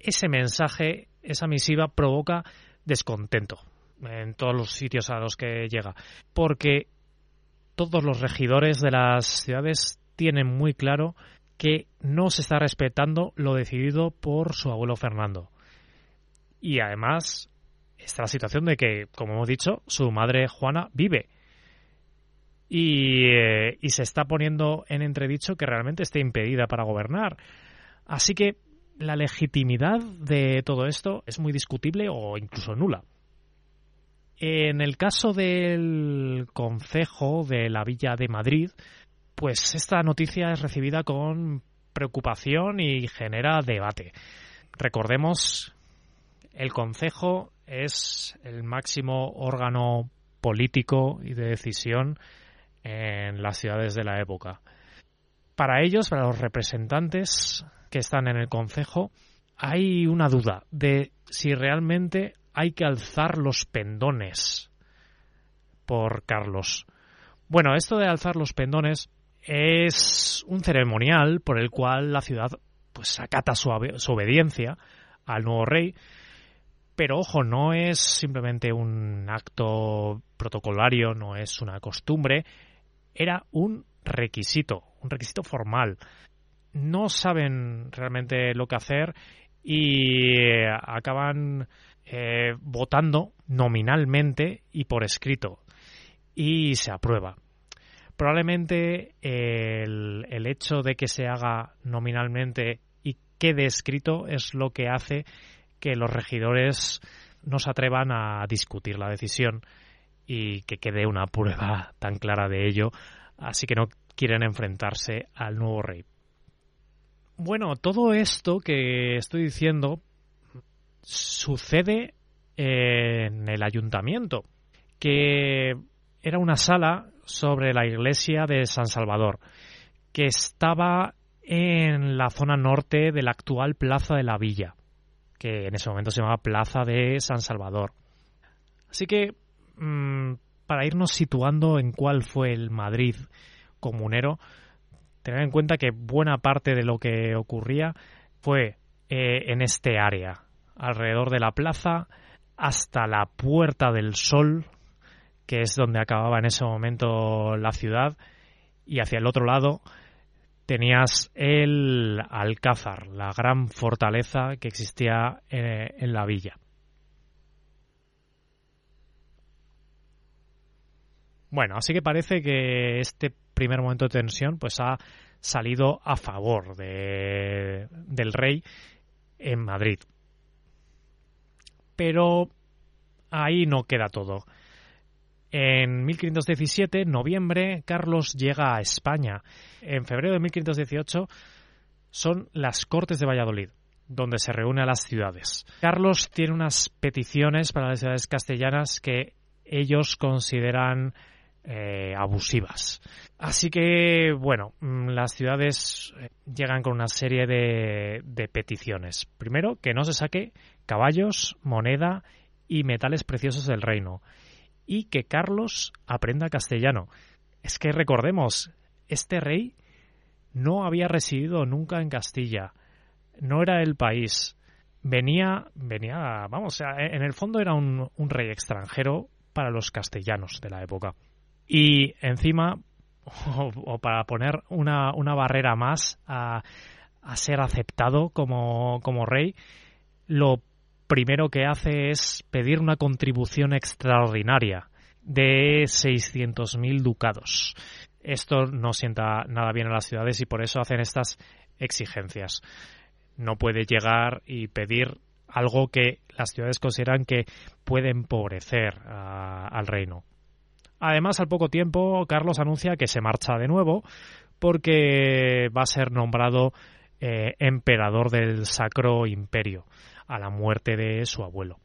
ese mensaje esa misiva provoca descontento en todos los sitios a los que llega, porque todos los regidores de las ciudades tienen muy claro que no se está respetando lo decidido por su abuelo Fernando. Y además está la situación de que, como hemos dicho, su madre Juana vive. Y, eh, y se está poniendo en entredicho que realmente esté impedida para gobernar. Así que la legitimidad de todo esto es muy discutible o incluso nula. En el caso del concejo de la Villa de Madrid, pues esta noticia es recibida con preocupación y genera debate. Recordemos, el concejo es el máximo órgano político y de decisión en las ciudades de la época. Para ellos, para los representantes, que están en el Concejo, hay una duda de si realmente hay que alzar los pendones por Carlos. Bueno, esto de alzar los pendones es un ceremonial por el cual la ciudad pues acata su obediencia al nuevo rey, pero ojo, no es simplemente un acto protocolario, no es una costumbre, era un requisito, un requisito formal. No saben realmente lo que hacer y eh, acaban eh, votando nominalmente y por escrito. Y se aprueba. Probablemente el, el hecho de que se haga nominalmente y quede escrito es lo que hace que los regidores no se atrevan a discutir la decisión y que quede una prueba tan clara de ello, así que no quieren enfrentarse al nuevo rey. Bueno, todo esto que estoy diciendo sucede en el ayuntamiento, que era una sala sobre la iglesia de San Salvador, que estaba en la zona norte de la actual Plaza de la Villa, que en ese momento se llamaba Plaza de San Salvador. Así que, mm, para irnos situando en cuál fue el Madrid comunero, tener en cuenta que buena parte de lo que ocurría fue eh, en este área, alrededor de la plaza, hasta la Puerta del Sol, que es donde acababa en ese momento la ciudad, y hacia el otro lado tenías el Alcázar, la gran fortaleza que existía eh, en la villa. Bueno, así que parece que este primer momento de tensión, pues ha salido a favor de, del rey en Madrid. Pero ahí no queda todo. En 1517, noviembre, Carlos llega a España. En febrero de 1518 son las Cortes de Valladolid, donde se reúne a las ciudades. Carlos tiene unas peticiones para las ciudades castellanas que ellos consideran eh, abusivas. Así que, bueno, mm, las ciudades eh, llegan con una serie de, de peticiones. Primero, que no se saque caballos, moneda y metales preciosos del reino. Y que Carlos aprenda castellano. Es que recordemos, este rey no había residido nunca en Castilla. No era el país. Venía, venía, vamos, en el fondo era un, un rey extranjero para los castellanos de la época. Y encima, o, para poner una, una barrera más a, a ser aceptado como, como rey, lo primero que hace es pedir una contribución extraordinaria de 600.000 ducados. Esto no sienta nada bien a las ciudades y por eso hacen estas exigencias. No puede llegar y pedir algo que las ciudades consideran que puede empobrecer al reino. Además, al poco tiempo, Carlos anuncia que se marcha de nuevo porque va a ser nombrado eh, emperador del Sacro Imperio a la muerte de su abuelo.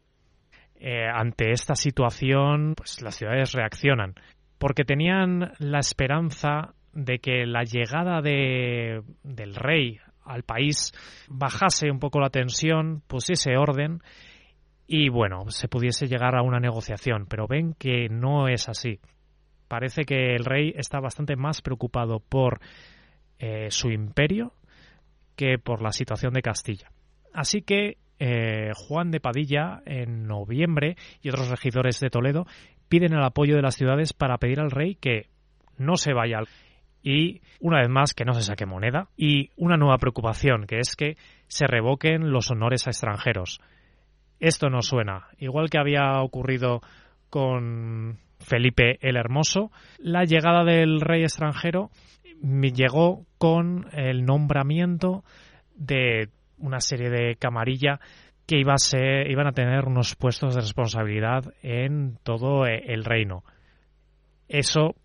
Eh, ante esta situación, pues las ciudades reaccionan porque tenían la esperanza de que la llegada de, del rey al país bajase un poco la tensión, pusiese orden y bueno, se pudiese llegar a una negociación, pero ven que no es así. Parece que el rey está bastante más preocupado por eh, su imperio que por la situación de Castilla. Así que eh, Juan de Padilla, en noviembre, y otros regidores de Toledo piden el apoyo de las ciudades para pedir al rey que no se vaya y una vez más que no se saque moneda y una nueva preocupación que es que se revoquen los honores a extranjeros. Esto no suena. Igual que había ocurrido con Felipe el Hermoso, la llegada del rey extranjero llegó con el nombramiento de una serie de camarilla que iba a ser, iban a tener unos puestos de responsabilidad en todo el reino. Eso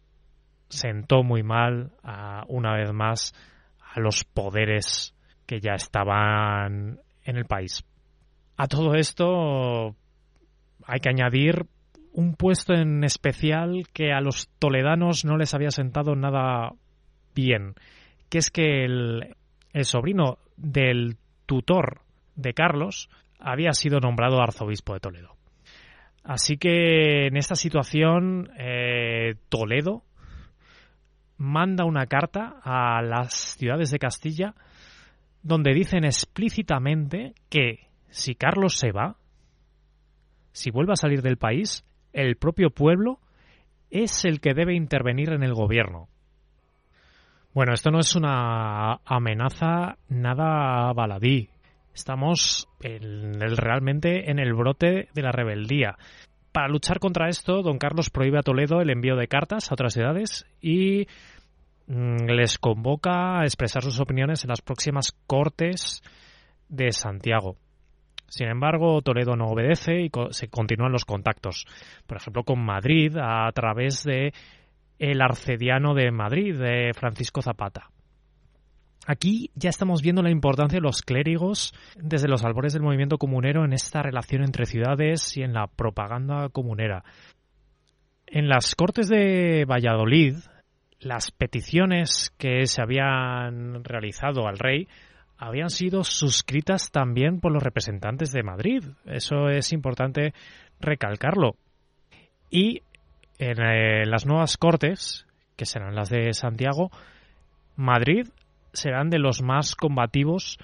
sentó muy mal a, una vez más a los poderes que ya estaban en el país. A todo esto hay que añadir un puesto en especial que a los toledanos no les había sentado nada bien, que es que el, sobrino del tutor de Carlos había sido nombrado arzobispo de Toledo. Así que en esta situación eh, Toledo manda una carta a las ciudades de Castilla donde dicen explícitamente que si Carlos se va, si vuelve a salir del país, el propio pueblo es el que debe intervenir en el gobierno. Bueno, esto no es una amenaza nada baladí. Estamos realmente en el brote de la rebeldía. Para luchar contra esto, don Carlos prohíbe a Toledo el envío de cartas a otras ciudades y mm, les convoca a expresar sus opiniones en las próximas Cortes de Santiago. Sin embargo, Toledo no obedece y se continúan los contactos, por ejemplo, con Madrid a través de el arcediano de Madrid, de Francisco Zapata. Aquí ya estamos viendo la importancia de los clérigos desde los albores del movimiento comunero en esta relación entre ciudades y en la propaganda comunera. En las Cortes de Valladolid, las peticiones que se habían realizado al rey habían sido suscritas también por los representantes de Madrid. Eso es importante recalcarlo. Y en eh, las nuevas cortes, que serán las de Santiago, Madrid serán de los más combativos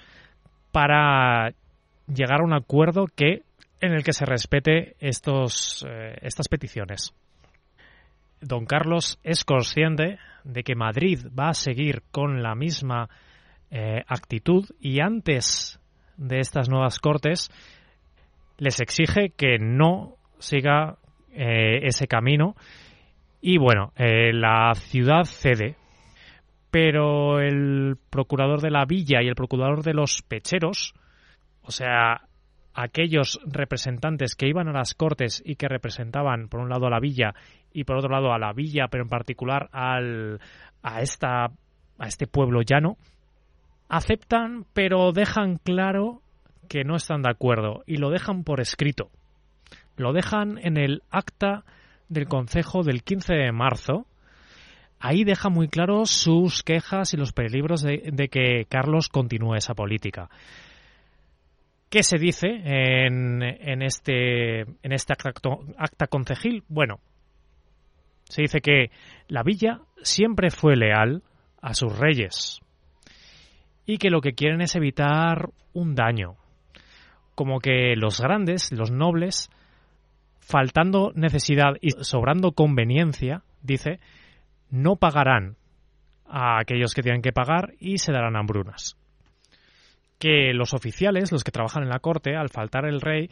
para llegar a un acuerdo que en el que se respete estos, eh, estas peticiones. Don Carlos es consciente de que Madrid va a seguir con la misma eh, actitud y antes de estas nuevas cortes les exige que no siga eh, ese camino y bueno, eh, la ciudad cede, pero el procurador de la villa y el procurador de los pecheros O sea, aquellos representantes que iban a las cortes y que representaban, por un lado, a la villa y por otro lado a la villa, pero en particular al, a, esta, a este pueblo llano, aceptan, pero dejan claro que no están de acuerdo y lo dejan por escrito. Lo dejan en el acta del Consejo del 15 de marzo. Ahí deja muy claro sus quejas y los peligros de, que Carlos continúe esa política. ¿Qué se dice en, en este, en este acta concejil? Bueno, se dice que la villa siempre fue leal a sus reyes y que lo que quieren es evitar un daño, como que los grandes, los nobles, faltando necesidad y sobrando conveniencia, dice, no pagarán a aquellos que tienen que pagar y se darán hambrunas. Que los oficiales, los que trabajan en la corte, al faltar el rey,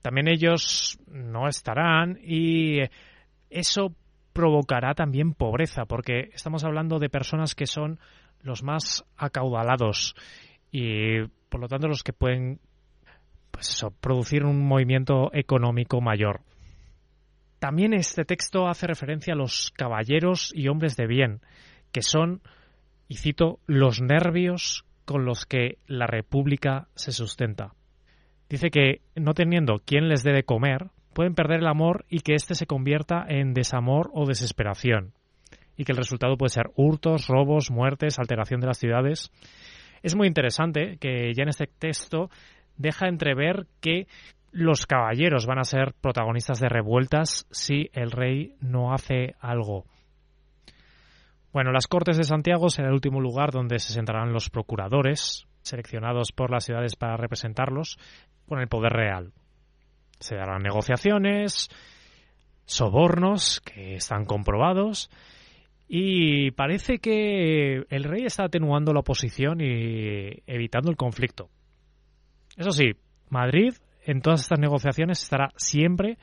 también ellos no estarán y eso provocará también pobreza, porque estamos hablando de personas que son los más acaudalados y por lo tanto los que pueden pues producir un movimiento económico mayor. También este texto hace referencia a los caballeros y hombres de bien, que son, y cito, los nervios con los que la República se sustenta. Dice que, no teniendo quien les dé de comer, pueden perder el amor y que éste se convierta en desamor o desesperación, y que el resultado puede ser hurtos, robos, muertes, alteración de las ciudades. Es muy interesante que ya en este texto deja entrever que los caballeros van a ser protagonistas de revueltas si el rey no hace algo. Bueno, las Cortes de Santiago será el último lugar donde se sentarán los procuradores, seleccionados por las ciudades para representarlos, con el poder real. Se darán negociaciones, sobornos que están comprobados, y parece que el rey está atenuando la oposición y evitando el conflicto. Eso sí, Madrid en todas estas negociaciones estará siempre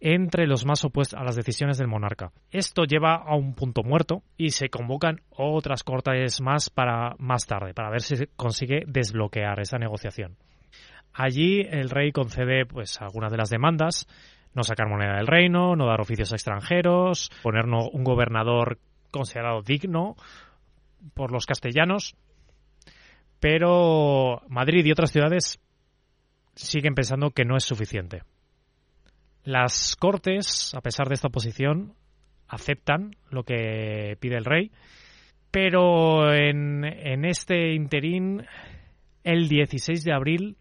entre los más opuestos a las decisiones del monarca. Esto lleva a un punto muerto y se convocan otras cortes más para más tarde, para ver si se consigue desbloquear esa negociación. Allí el rey concede pues algunas de las demandas, no sacar moneda del reino, no dar oficios extranjeros, ponernos un gobernador considerado digno por los castellanos, pero Madrid y otras ciudades siguen pensando que no es suficiente. Las Cortes, a pesar de esta oposición, aceptan lo que pide el rey, pero en, en este interín, el 16 de abril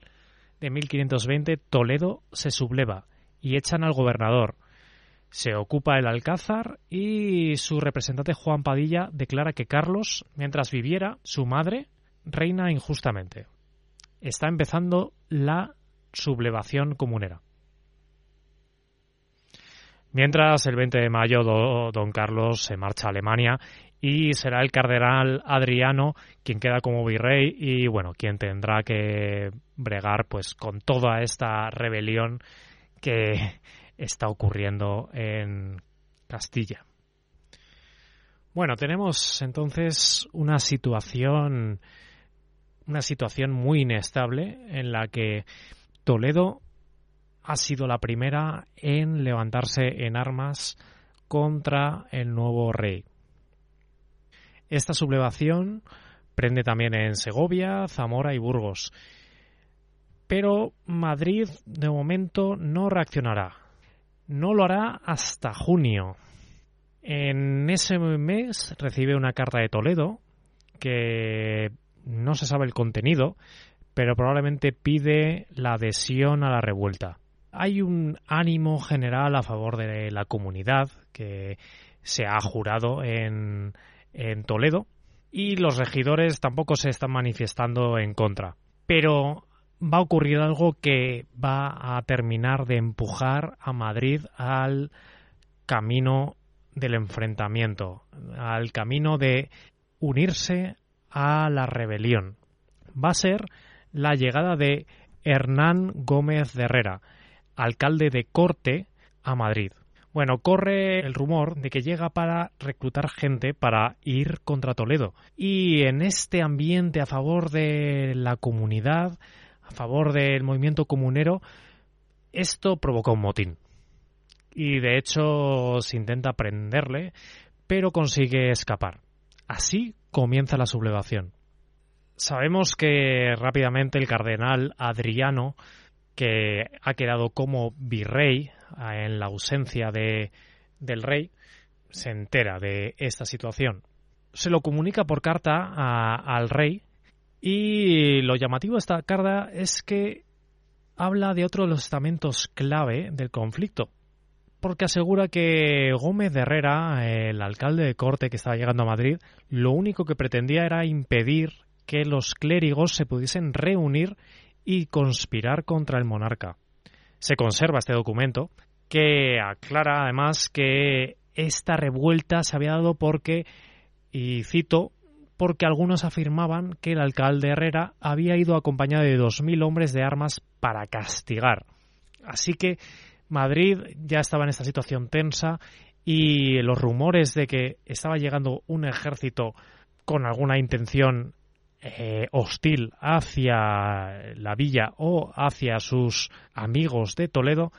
de 1520, Toledo se subleva y echan al gobernador. Se ocupa el Alcázar y su representante Juan Padilla declara que Carlos, mientras viviera, su madre, reina injustamente. Está empezando la sublevación comunera. Mientras el 20 de mayo don Carlos se marcha a Alemania y será el cardenal Adriano quien queda como virrey y bueno, quien tendrá que bregar pues con toda esta rebelión que está ocurriendo en Castilla. Bueno, tenemos entonces una situación una situación muy inestable en la que Toledo ha sido la primera en levantarse en armas contra el nuevo rey. Esta sublevación prende también en Segovia, Zamora y Burgos. Pero Madrid de momento no reaccionará. No lo hará hasta junio. En ese mes recibe una carta de Toledo que no se sabe el contenido, pero probablemente pide la adhesión a la revuelta. Hay un ánimo general a favor de la comunidad que se ha jurado en, Toledo y los regidores tampoco se están manifestando en contra. Pero va a ocurrir algo que va a terminar de empujar a Madrid al camino del enfrentamiento, al camino de unirse a la rebelión. Va a ser la llegada de Hernán Gómez de Herrera, alcalde de Corte, a Madrid. Bueno, corre el rumor de que llega para reclutar gente para ir contra Toledo. Y en este ambiente a favor de la comunidad, a favor del movimiento comunero, esto provocó un motín. Y de hecho se intenta prenderle, pero consigue escapar. Así comienza la sublevación. Sabemos que rápidamente el cardenal Adriano, que ha quedado como virrey en la ausencia de, del rey, se entera de esta situación. Se lo comunica por carta al rey y lo llamativo de esta carta es que habla de otro de los estamentos clave del conflicto, porque asegura que Gómez de Herrera, el alcalde de corte que estaba llegando a Madrid, lo único que pretendía era impedir que los clérigos se pudiesen reunir y conspirar contra el monarca. Se conserva este documento, que aclara además que esta revuelta se había dado porque, y cito, porque algunos afirmaban que el alcalde Herrera había ido acompañado de dos mil hombres de armas para castigar. Así que Madrid ya estaba en esta situación tensa y los rumores de que estaba llegando un ejército con alguna intención eh, hostil hacia la villa o hacia sus amigos de Toledo,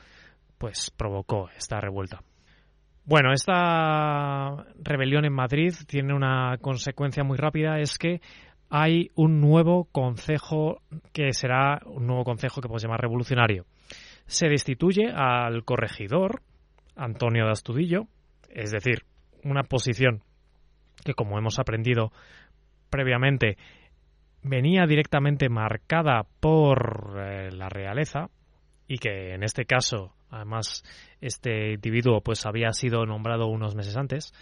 pues provocó esta revuelta. Bueno, esta rebelión en Madrid tiene una consecuencia muy rápida, es que hay un nuevo concejo que será un nuevo concejo que podemos llamar revolucionario. Se destituye al corregidor, Antonio de Astudillo, es decir, una posición que, como hemos aprendido previamente, venía directamente marcada por eh, la realeza y que en este caso Además, este individuo pues había sido nombrado unos meses antes.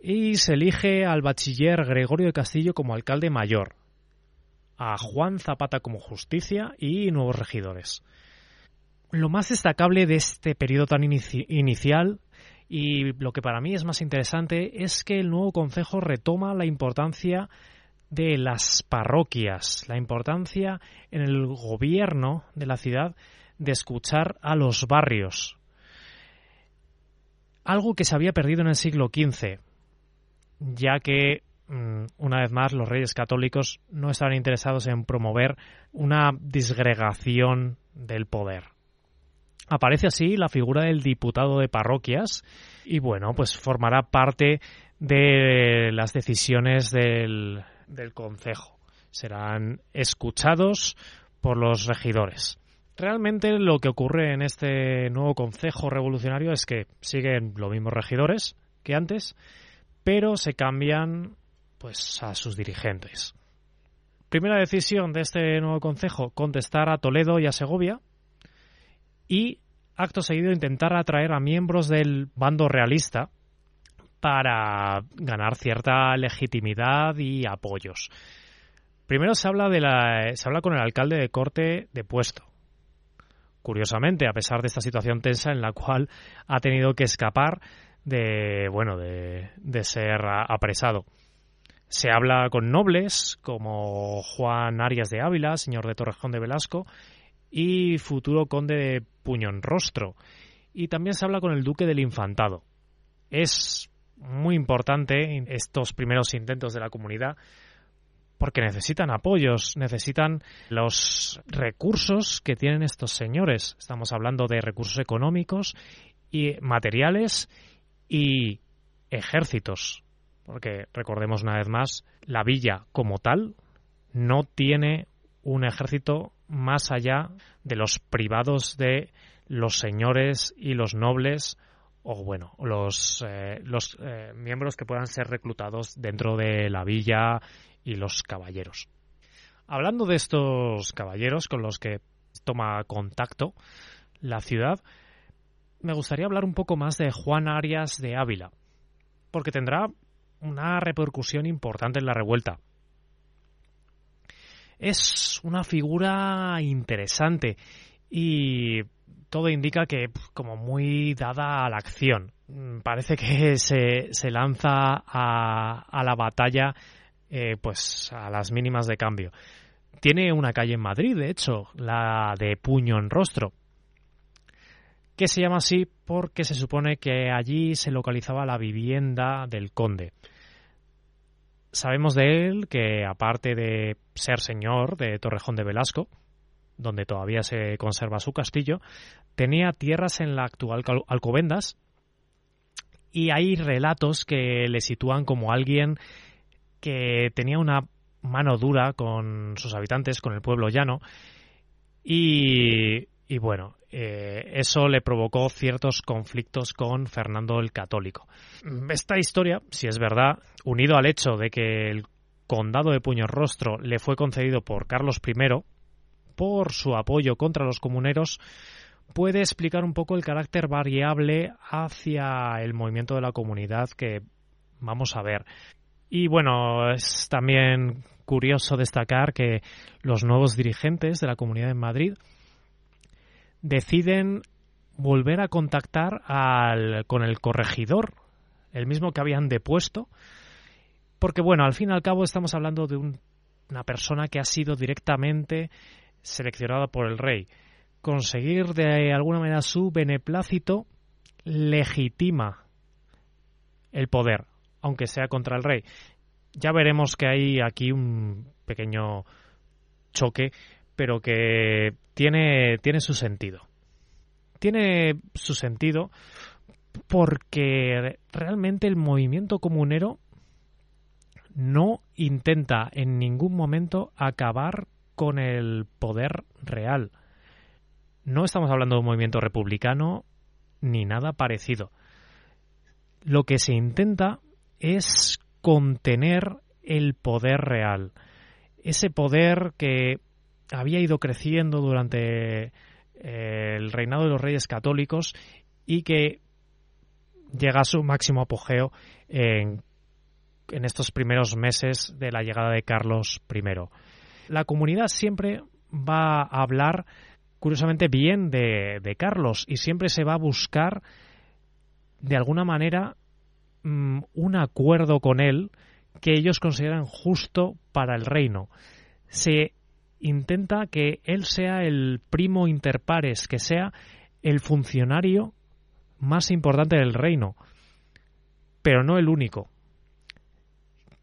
Y se elige al bachiller Gregorio de Castillo como alcalde mayor, a Juan Zapata como justicia y nuevos regidores. Lo más destacable de este periodo tan inicial y lo que para mí es más interesante es que el nuevo concejo retoma la importancia de las parroquias, la importancia en el gobierno de la ciudad de escuchar a los barrios. Algo que se había perdido en el siglo XV, ya que, mm, una vez más, los reyes católicos no estaban interesados en promover una disgregación del poder. Aparece así la figura del diputado de parroquias y bueno, pues formará parte de las decisiones del, del concejo. Serán escuchados por los regidores. Realmente lo que ocurre en este nuevo concejo revolucionario es que siguen los mismos regidores que antes, pero se cambian pues a sus dirigentes. Primera decisión de este nuevo concejo, contestar a Toledo y a Segovia y acto seguido intentar atraer a miembros del bando realista para ganar cierta legitimidad y apoyos. Primero se habla de la se habla con el alcalde de corte de puesto curiosamente, a pesar de esta situación tensa en la cual ha tenido que escapar de, bueno, de, ser apresado. Se habla con nobles como Juan Arias de Ávila, señor de Torrejón de Velasco, y futuro conde de Puñonrostro. Y también se habla con el duque del Infantado. Es muy importante estos primeros intentos de la comunidad porque necesitan apoyos, necesitan los recursos que tienen estos señores. Estamos hablando de recursos económicos y materiales y ejércitos, porque recordemos una vez más, la villa como tal no tiene un ejército más allá de los privados de los señores y los nobles o bueno los eh, los eh, miembros que puedan ser reclutados dentro de la villa y los caballeros. Hablando de estos caballeros con los que toma contacto la ciudad, me gustaría hablar un poco más de Juan Arias de Ávila, porque tendrá una repercusión importante en la revuelta. Es una figura interesante y todo indica que como muy dada a la acción. Parece que se, se lanza a, a la batalla eh, pues a las mínimas de cambio. Tiene una calle en Madrid, de hecho, la de Puño en Rostro, que se llama así porque se supone que allí se localizaba la vivienda del conde. Sabemos de él que, aparte de ser señor de Torrejón de Velasco, donde todavía se conserva su castillo, tenía tierras en la actual Alcobendas y hay relatos que le sitúan como alguien que tenía una mano dura con sus habitantes, con el pueblo llano, y, bueno, eh, eso le provocó ciertos conflictos con Fernando el Católico. Esta historia, si es verdad, unido al hecho de que el condado de Puñorrostro le fue concedido por Carlos I por su apoyo contra los comuneros, puede explicar un poco el carácter variable hacia el movimiento de la comunidad que vamos a ver. Y bueno, es también curioso destacar que los nuevos dirigentes de la comunidad de Madrid deciden volver a contactar con el corregidor, el mismo que habían depuesto, porque bueno, al fin y al cabo estamos hablando de una persona que ha sido directamente seleccionada por el rey. Conseguir de alguna manera su beneplácito legitima el poder aunque sea contra el rey. Ya veremos que hay aquí un pequeño choque, pero que tiene, tiene su sentido. Tiene su sentido porque realmente el movimiento comunero no intenta en ningún momento acabar con el poder real. No estamos hablando de un movimiento republicano ni nada parecido. Lo que se intenta es contener el poder real. Ese poder que había ido creciendo durante eh, el reinado de los reyes católicos y que llega a su máximo apogeo en, estos primeros meses de la llegada de Carlos I. La comunidad siempre va a hablar curiosamente bien de, de Carlos y siempre se va a buscar de alguna manera Mm, un acuerdo con él que ellos consideran justo para el reino. Se intenta que él sea el primo interpares, que sea el funcionario más importante del reino, pero no el único.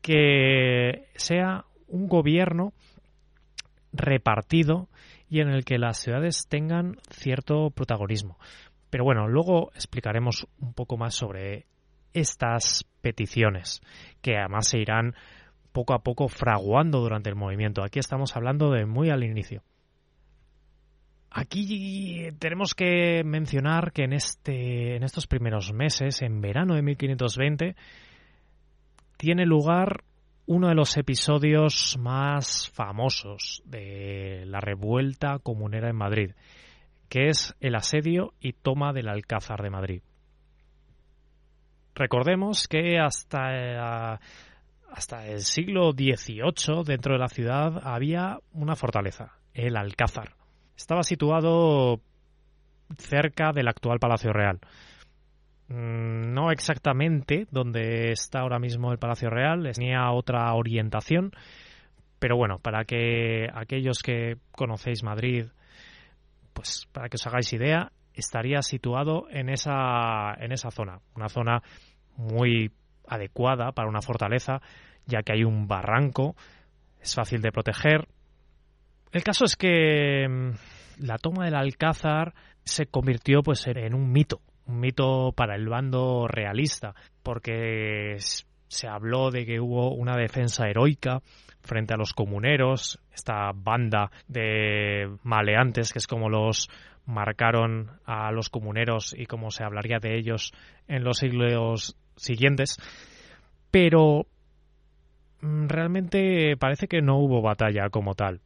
Que sea un gobierno repartido y en el que las ciudades tengan cierto protagonismo. Pero bueno, luego explicaremos un poco más sobre estas peticiones, que además se irán poco a poco fraguando durante el movimiento. Aquí estamos hablando de muy al inicio. Aquí tenemos que mencionar que en, este, en estos primeros meses, en verano de 1520, tiene lugar uno de los episodios más famosos de la revuelta comunera en Madrid, que es el asedio y toma del Alcázar de Madrid. Recordemos que hasta, hasta el siglo XVIII dentro de la ciudad había una fortaleza, el Alcázar. Estaba situado cerca del actual Palacio Real. Mm, no exactamente donde está ahora mismo el Palacio Real, tenía otra orientación, pero bueno, para que aquellos que conocéis Madrid, pues para que os hagáis idea, estaría situado en esa, en esa zona, una zona muy adecuada para una fortaleza, ya que hay un barranco, es fácil de proteger. El caso es que mm, la toma del Alcázar se convirtió pues en un mito, un mito para el bando realista, porque se habló de que hubo una defensa heroica frente a los comuneros, esta banda de maleantes, que es como los marcaron a los comuneros y como se hablaría de ellos en los siglos siguientes, pero mm, realmente parece que no hubo batalla como tal.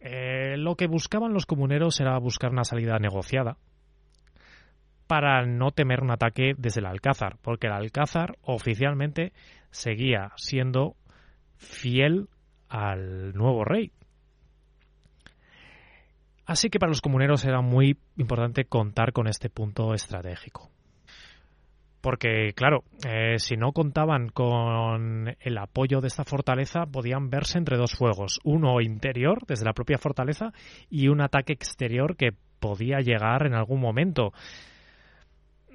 Eh, lo que buscaban los comuneros era buscar una salida negociada para no temer un ataque desde el Alcázar, porque el Alcázar oficialmente seguía siendo fiel al nuevo rey. Así que para los comuneros era muy importante contar con este punto estratégico porque claro, eh, si no contaban con el apoyo de esta fortaleza, podían verse entre dos fuegos, uno interior desde la propia fortaleza y un ataque exterior que podía llegar en algún momento.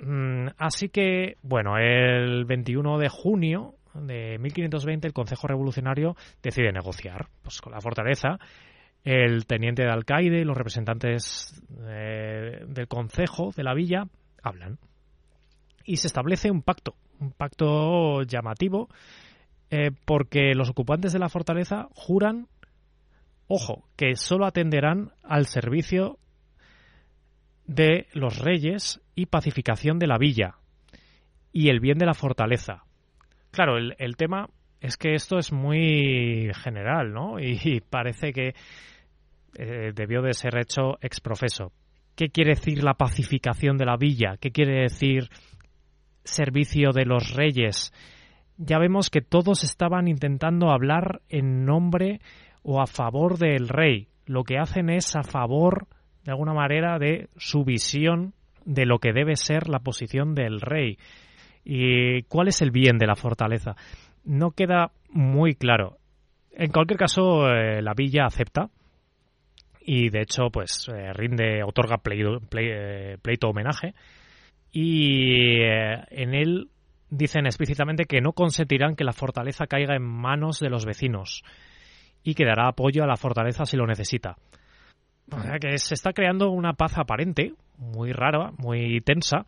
Mm, así que, bueno, el 21 de junio de 1520 el Consejo Revolucionario decide negociar pues, con la fortaleza el teniente de alcaide los representantes eh, del concejo de la villa hablan. Y se establece un pacto, un pacto llamativo, eh, porque los ocupantes de la fortaleza juran, ojo, que solo atenderán al servicio de los reyes y pacificación de la villa y el bien de la fortaleza. Claro, el, tema es que esto es muy general, ¿no? Y, parece que eh, debió de ser hecho ex profeso. ¿Qué quiere decir la pacificación de la villa? ¿Qué quiere decir servicio de los reyes? Ya vemos que todos estaban intentando hablar en nombre o a favor del rey. Lo que hacen es a favor, de alguna manera, de su visión de lo que debe ser la posición del rey. ¿Y cuál es el bien de la fortaleza? no queda muy claro. En cualquier caso, eh, la villa acepta y de hecho, pues eh, rinde, otorga eh, pleito, homenaje y en él dicen explícitamente que no consentirán que la fortaleza caiga en manos de los vecinos y que dará apoyo a la fortaleza si lo necesita. O sea que se está creando una paz aparente, muy rara, muy tensa,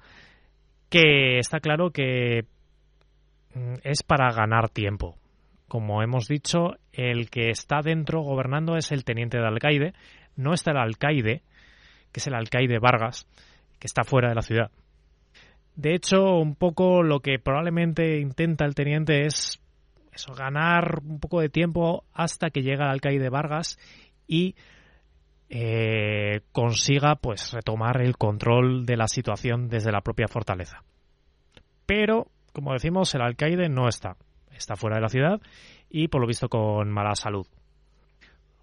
que está claro que Mm, es para ganar tiempo. Como hemos dicho, el que está dentro gobernando es el teniente de alcaide, no está el alcaide, que es el alcaide Vargas, que está fuera de la ciudad. De hecho, un poco lo que probablemente intenta el teniente es eso, ganar un poco de tiempo hasta que llega el alcaide Vargas y eh, consiga pues retomar el control de la situación desde la propia fortaleza. Pero como decimos, el alcaide no está. Está fuera de la ciudad y por lo visto con mala salud.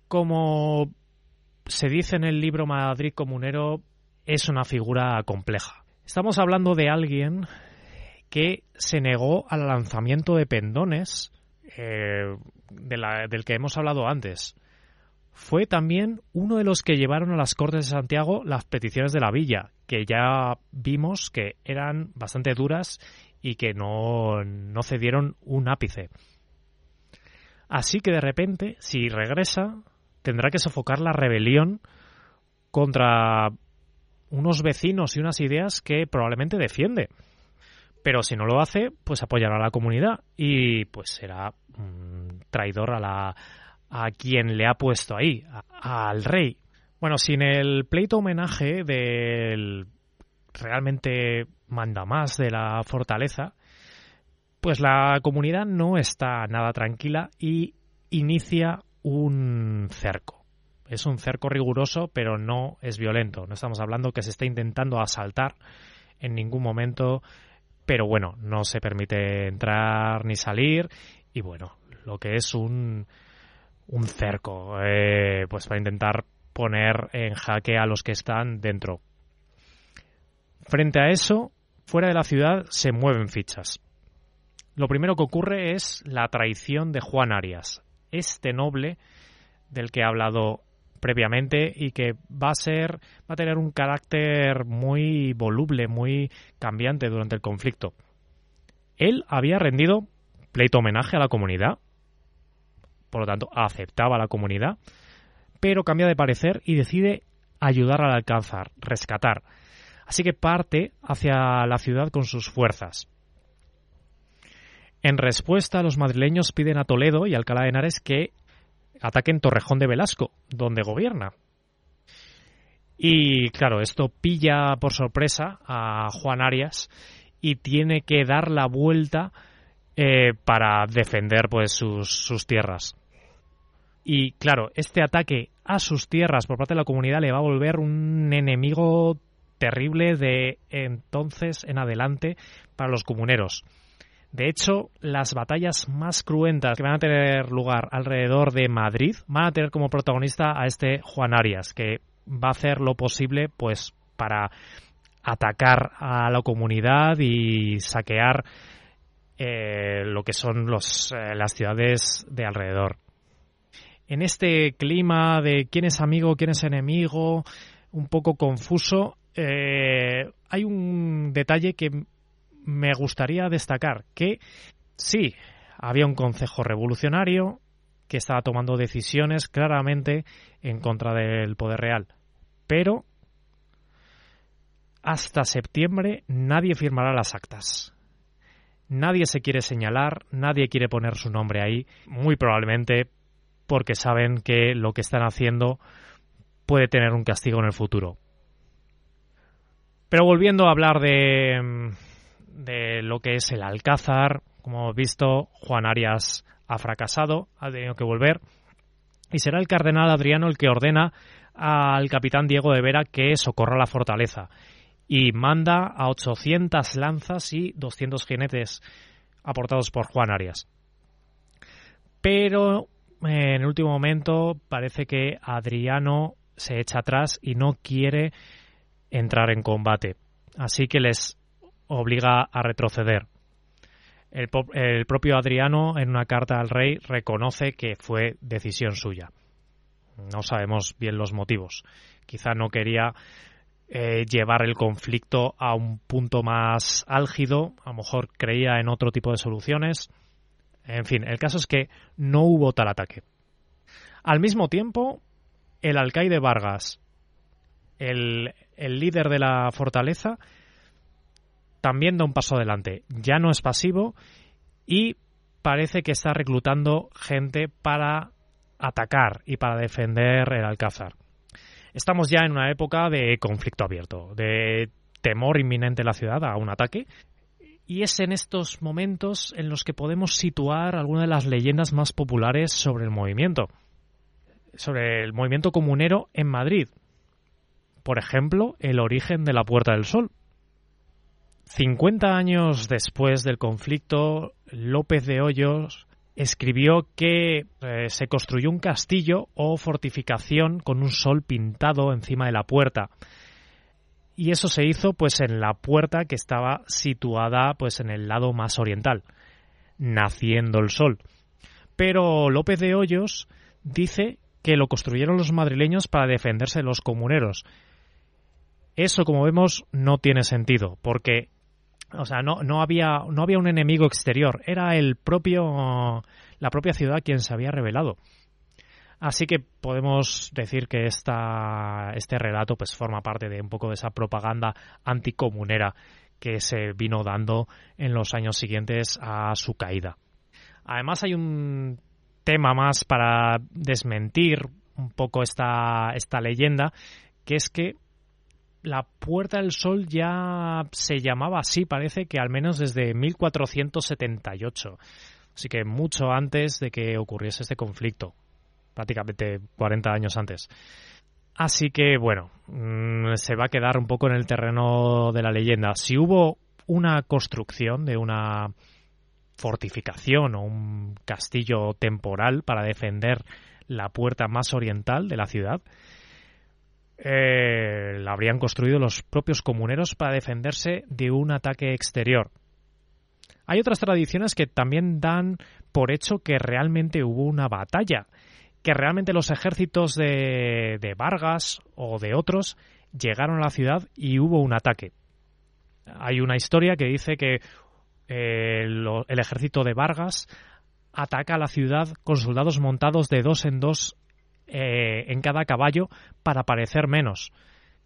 Como se dice en el libro Madrid Comunero, es una figura compleja. Estamos hablando de alguien que se negó al lanzamiento de pendones eh, del que hemos hablado antes. Fue también uno de los que llevaron a las Cortes de Santiago las peticiones de la villa, que ya vimos que eran bastante duras y que no, no cedieron un ápice. Así que de repente, si regresa, tendrá que sofocar la rebelión contra unos vecinos y unas ideas que probablemente defiende. Pero si no lo hace, pues apoyará a la comunidad y pues será un traidor a la a quien le ha puesto ahí, al rey. Bueno, sin el pleito homenaje del realmente manda más de la fortaleza, pues la comunidad no está nada tranquila y inicia un cerco. Es un cerco riguroso, pero no es violento. No estamos hablando que se esté intentando asaltar en ningún momento, pero bueno, no se permite entrar ni salir y bueno, lo que es un, un cerco, eh, pues para intentar poner en jaque a los que están dentro. Frente a eso, fuera de la ciudad se mueven fichas. Lo primero que ocurre es la traición de Juan Arias, este noble del que he hablado previamente y que va a ser va a tener un carácter muy voluble, muy cambiante durante el conflicto. Él había rendido pleito homenaje a la comunidad, por lo tanto aceptaba a la comunidad, pero cambia de parecer y decide ayudar al alcanzar, rescatar así que parte hacia la ciudad con sus fuerzas. En respuesta, los madrileños piden a Toledo y Alcalá de Henares que ataquen Torrejón de Velasco, donde gobierna. Y claro, esto pilla por sorpresa a Juan Arias y tiene que dar la vuelta eh, para defender pues sus, sus tierras. Y claro, este ataque a sus tierras por parte de la comunidad le va a volver un enemigo terrible de entonces en adelante para los comuneros. De hecho, las batallas más cruentas que van a tener lugar alrededor de Madrid van a tener como protagonista a este Juan Arias, que va a hacer lo posible pues para atacar a la comunidad y saquear eh, lo que son los, eh, las ciudades de alrededor. En este clima de quién es amigo, quién es enemigo, un poco confuso, eh, hay un detalle que me gustaría destacar, que sí, había un consejo revolucionario, que estaba tomando decisiones claramente en contra del poder real. Pero hasta septiembre nadie firmará las actas. Nadie se quiere señalar, nadie quiere poner su nombre ahí, muy probablemente porque saben que lo que están haciendo puede tener un castigo en el futuro. Pero volviendo a hablar de, de lo que es el Alcázar, como hemos visto, Juan Arias ha fracasado, ha tenido que volver, y será el cardenal Adriano el que ordena al capitán Diego de Vera que socorra la fortaleza y manda a 800 lanzas y 200 jinetes aportados por Juan Arias. Pero eh, en el último momento parece que Adriano se echa atrás y no quiere entrar en combate. Así que les obliga a retroceder. El, el, propio Adriano, en una carta al rey, reconoce que fue decisión suya. No sabemos bien los motivos. Quizá no quería eh, llevar el conflicto a un punto más álgido, a lo mejor creía en otro tipo de soluciones. En fin, el caso es que no hubo tal ataque. Al mismo tiempo, el alcaide Vargas, el, el líder de la fortaleza, también da un paso adelante. Ya no es pasivo y parece que está reclutando gente para atacar y para defender el Alcázar. Estamos ya en una época de conflicto abierto, de temor inminente en la ciudad a un ataque. Y es en estos momentos en los que podemos situar algunas de las leyendas más populares sobre el movimiento. Sobre el movimiento comunero en Madrid. Por ejemplo, el origen de la Puerta del Sol. 50 años después del conflicto, López de Hoyos escribió que eh, se construyó un castillo o fortificación con un sol pintado encima de la puerta. Y eso se hizo pues en la puerta que estaba situada pues en el lado más oriental, naciendo el sol. Pero López de Hoyos dice que lo construyeron los madrileños para defenderse de los comuneros. Eso, como vemos, no tiene sentido, porque o sea, no, no, había, no había un enemigo exterior, era el propio, la propia ciudad quien se había revelado. Así que podemos decir que esta, este relato pues forma parte de un poco de esa propaganda anticomunera que se vino dando en los años siguientes a su caída. Además hay un tema más para desmentir un poco esta, esta leyenda, que es que la Puerta del Sol ya se llamaba así, parece que al menos desde 1478. Así que mucho antes de que ocurriese este conflicto, prácticamente 40 años antes. Así que bueno, mm, se va a quedar un poco en el terreno de la leyenda. Si hubo una construcción de una fortificación o un castillo temporal para defender la puerta más oriental de la ciudad, eh, la habrían construido los propios comuneros para defenderse de un ataque exterior. Hay otras tradiciones que también dan por hecho que realmente hubo una batalla, que realmente los ejércitos de, Vargas o de otros llegaron a la ciudad y hubo un ataque. Hay una historia que dice que eh, el ejército de Vargas ataca a la ciudad con soldados montados de dos en dos eh, en cada caballo para parecer menos.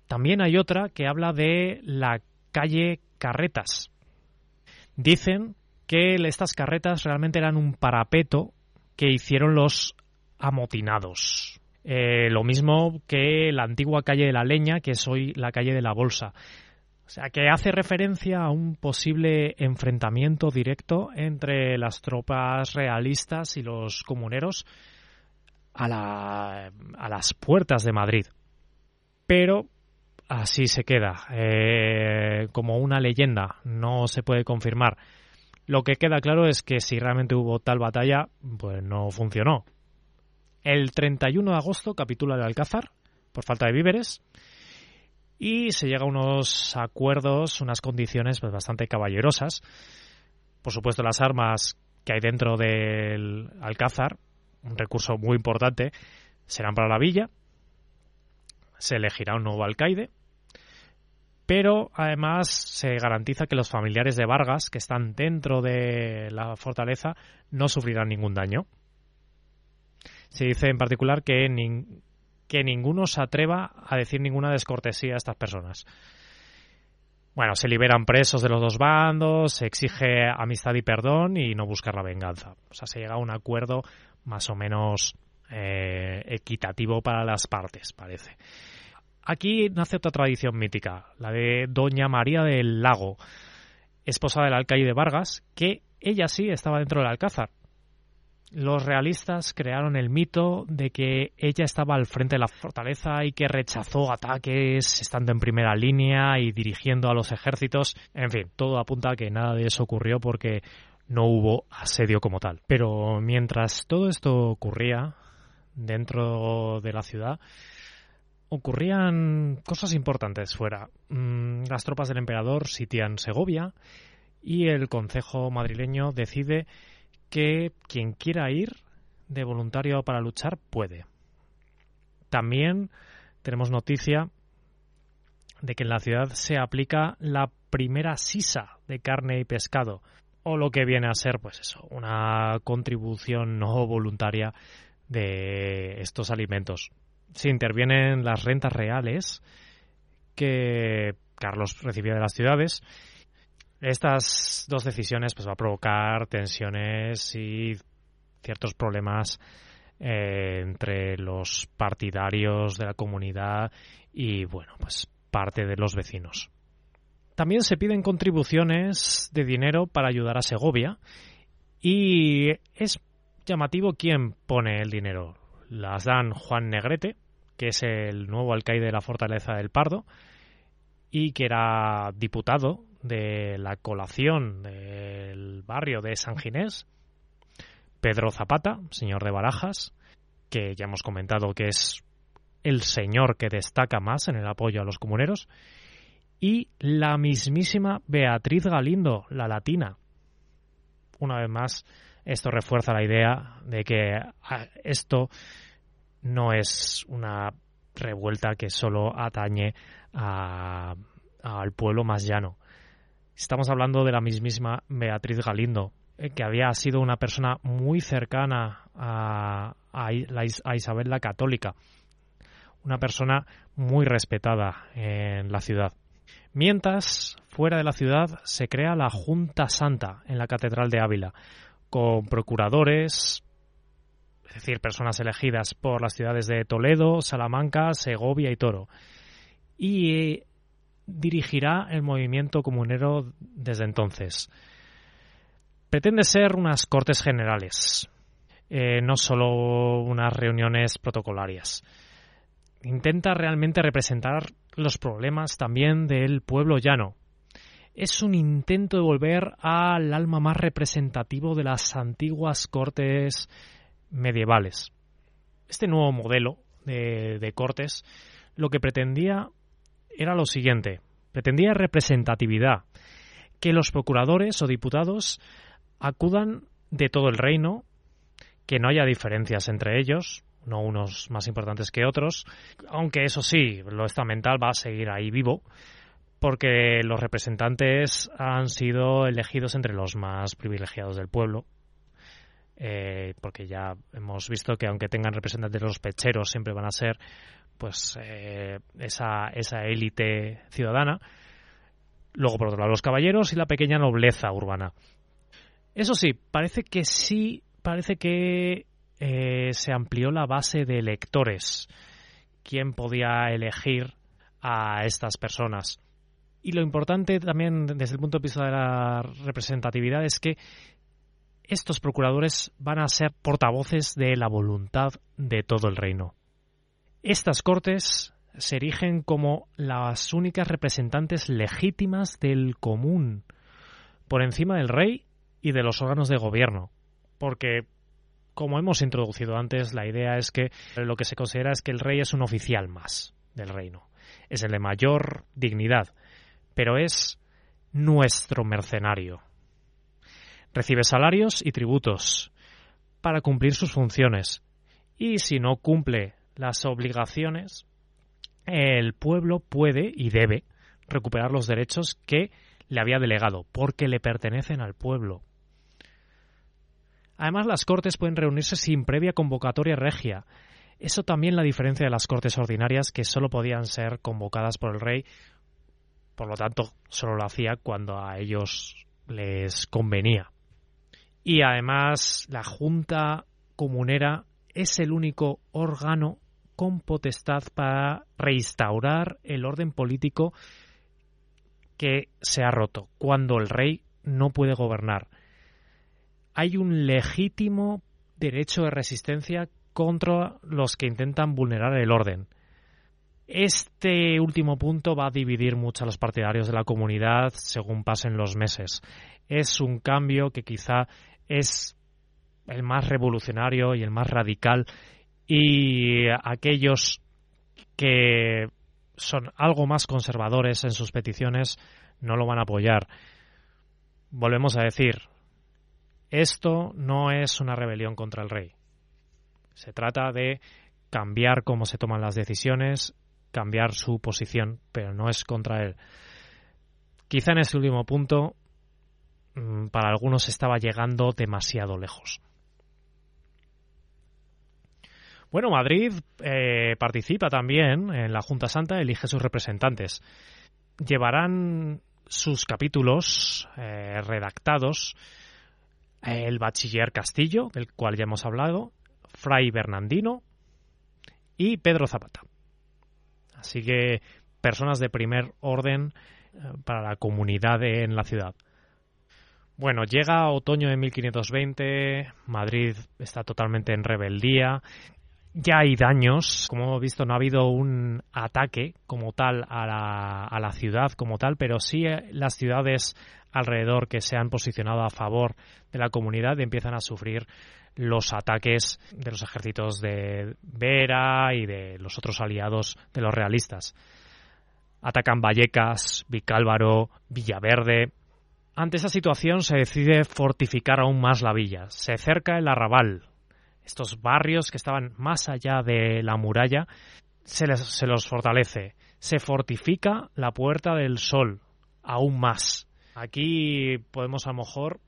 También hay otra que habla de la calle Carretas. Dicen que estas carretas realmente eran un parapeto que hicieron los amotinados. Eh, lo mismo que la antigua calle de la leña, que es hoy la calle de la bolsa. O sea, que hace referencia a un posible enfrentamiento directo entre las tropas realistas y los comuneros a, la, las puertas de Madrid. Pero así se queda, eh, como una leyenda, no se puede confirmar. Lo que queda claro es que si realmente hubo tal batalla, pues no funcionó. El 31 de agosto capitula el Alcázar por falta de víveres y se llega a unos acuerdos, unas condiciones pues, bastante caballerosas. Por supuesto, las armas que hay dentro del Alcázar un recurso muy importante, serán para la villa, se elegirá un nuevo alcaide, pero además se garantiza que los familiares de Vargas, que están dentro de la fortaleza, no sufrirán ningún daño. Se dice en particular que, que ninguno se atreva a decir ninguna descortesía a estas personas. Bueno, se liberan presos de los dos bandos, se exige amistad y perdón y no buscar la venganza. O sea, se llega a un acuerdo más o menos eh, equitativo para las partes, parece. Aquí nace otra tradición mítica, la de Doña María del Lago, esposa del alcaide Vargas, que ella sí estaba dentro del Alcázar. Los realistas crearon el mito de que ella estaba al frente de la fortaleza y que rechazó ataques estando en primera línea y dirigiendo a los ejércitos. En fin, todo apunta a que nada de eso ocurrió porque no hubo asedio como tal. Pero mientras todo esto ocurría dentro de la ciudad, ocurrían cosas importantes fuera. Mm, las tropas del emperador sitian Segovia y el Consejo madrileño decide que quien quiera ir de voluntario para luchar puede. También tenemos noticia de que en la ciudad se aplica la primera sisa de carne y pescado, o lo que viene a ser, pues eso, una contribución no voluntaria de estos alimentos. Se intervienen las rentas reales que Carlos recibía de las ciudades. Estas dos decisiones pues va a provocar tensiones y ciertos problemas eh, entre los partidarios de la comunidad y bueno, pues parte de los vecinos. También se piden contribuciones de dinero para ayudar a Segovia y es llamativo quién pone el dinero. Las dan Juan Negrete, que es el nuevo alcaide de la Fortaleza del Pardo y que era diputado de la colación del barrio de San Ginés, Pedro Zapata, señor de Barajas, que ya hemos comentado que es el señor que destaca más en el apoyo a los comuneros, y la mismísima Beatriz Galindo, la latina. Una vez más, esto refuerza la idea de que ah, esto no es una revuelta que solo atañe al pueblo más llano. Estamos hablando de la mismísima Beatriz Galindo, eh, que había sido una persona muy cercana a, a Isabel la Católica, una persona muy respetada en la ciudad. Mientras, fuera de la ciudad, se crea la Junta Santa en la Catedral de Ávila, con procuradores, es decir, personas elegidas por las ciudades de Toledo, Salamanca, Segovia y Toro. Y dirigirá el movimiento comunero desde entonces. Pretende ser unas cortes generales, eh, no solo unas reuniones protocolarias. Intenta realmente representar los problemas también del pueblo llano, es un intento de volver al alma más representativo de las antiguas cortes medievales. Este nuevo modelo de, cortes lo que pretendía era lo siguiente, pretendía representatividad, que los procuradores o diputados acudan de todo el reino, que no haya diferencias entre ellos, no unos más importantes que otros, aunque eso sí, lo estamental va a seguir ahí vivo, porque los representantes han sido elegidos entre los más privilegiados del pueblo, eh, porque ya hemos visto que aunque tengan representantes los pecheros siempre van a ser pues eh, esa, esa élite ciudadana. Luego, por otro lado, los caballeros y la pequeña nobleza urbana. Eso sí, parece que sí, parece que eh, se amplió la base de electores. ¿Quién podía elegir a estas personas? Y lo importante también desde el punto de vista de la representatividad es que estos procuradores van a ser portavoces de la voluntad de todo el reino. Estas cortes se erigen como las únicas representantes legítimas del común, por encima del rey y de los órganos de gobierno, porque, como hemos introducido antes, la idea es que lo que se considera es que el rey es un oficial más del reino, es el de mayor dignidad, pero es nuestro mercenario. Recibe salarios y tributos para cumplir sus funciones y si no cumple las obligaciones, el pueblo puede y debe recuperar los derechos que le había delegado porque le pertenecen al pueblo. Además, las Cortes pueden reunirse sin previa convocatoria regia. Eso también la diferencia de las Cortes ordinarias, que solo podían ser convocadas por el rey, por lo tanto, solo lo hacía cuando a ellos les convenía. Y además, la Junta Comunera es el único órgano con potestad para reinstaurar el orden político que se ha roto, cuando el rey no puede gobernar. Hay un legítimo derecho de resistencia contra los que intentan vulnerar el orden. Este último punto va a dividir mucho a los partidarios de la comunidad según pasen los meses. Es un cambio que quizá es el más revolucionario y el más radical y aquellos que son algo más conservadores en sus peticiones no lo van a apoyar. Volvemos a decir, esto no es una rebelión contra el rey. Se trata de cambiar cómo se toman las decisiones, cambiar su posición, pero no es contra él. Quizá en ese último punto, mm, para algunos estaba llegando demasiado lejos. Bueno, Madrid eh, participa también en la Junta Santa, elige sus representantes. Llevarán sus capítulos eh, redactados el bachiller Castillo, del cual ya hemos hablado, Fray Bernardino y Pedro Zapata. Así que personas de primer orden eh, para la comunidad en la ciudad. Bueno, llega otoño de 1520, Madrid está totalmente en rebeldía ya hay daños, como hemos visto, no ha habido un ataque como tal a la, a la ciudad como tal, pero sí eh, las ciudades alrededor que se han posicionado a favor de la comunidad empiezan a sufrir los ataques de los ejércitos de Vera y de los otros aliados de los realistas. Atacan Vallecas, Vicálvaro, Villaverde. Ante esa situación se decide fortificar aún más la villa. Se cerca el arrabal, estos barrios que estaban más allá de la muralla, se, se los fortalece. Se fortifica la Puerta del Sol aún más. Aquí podemos a lo mejor,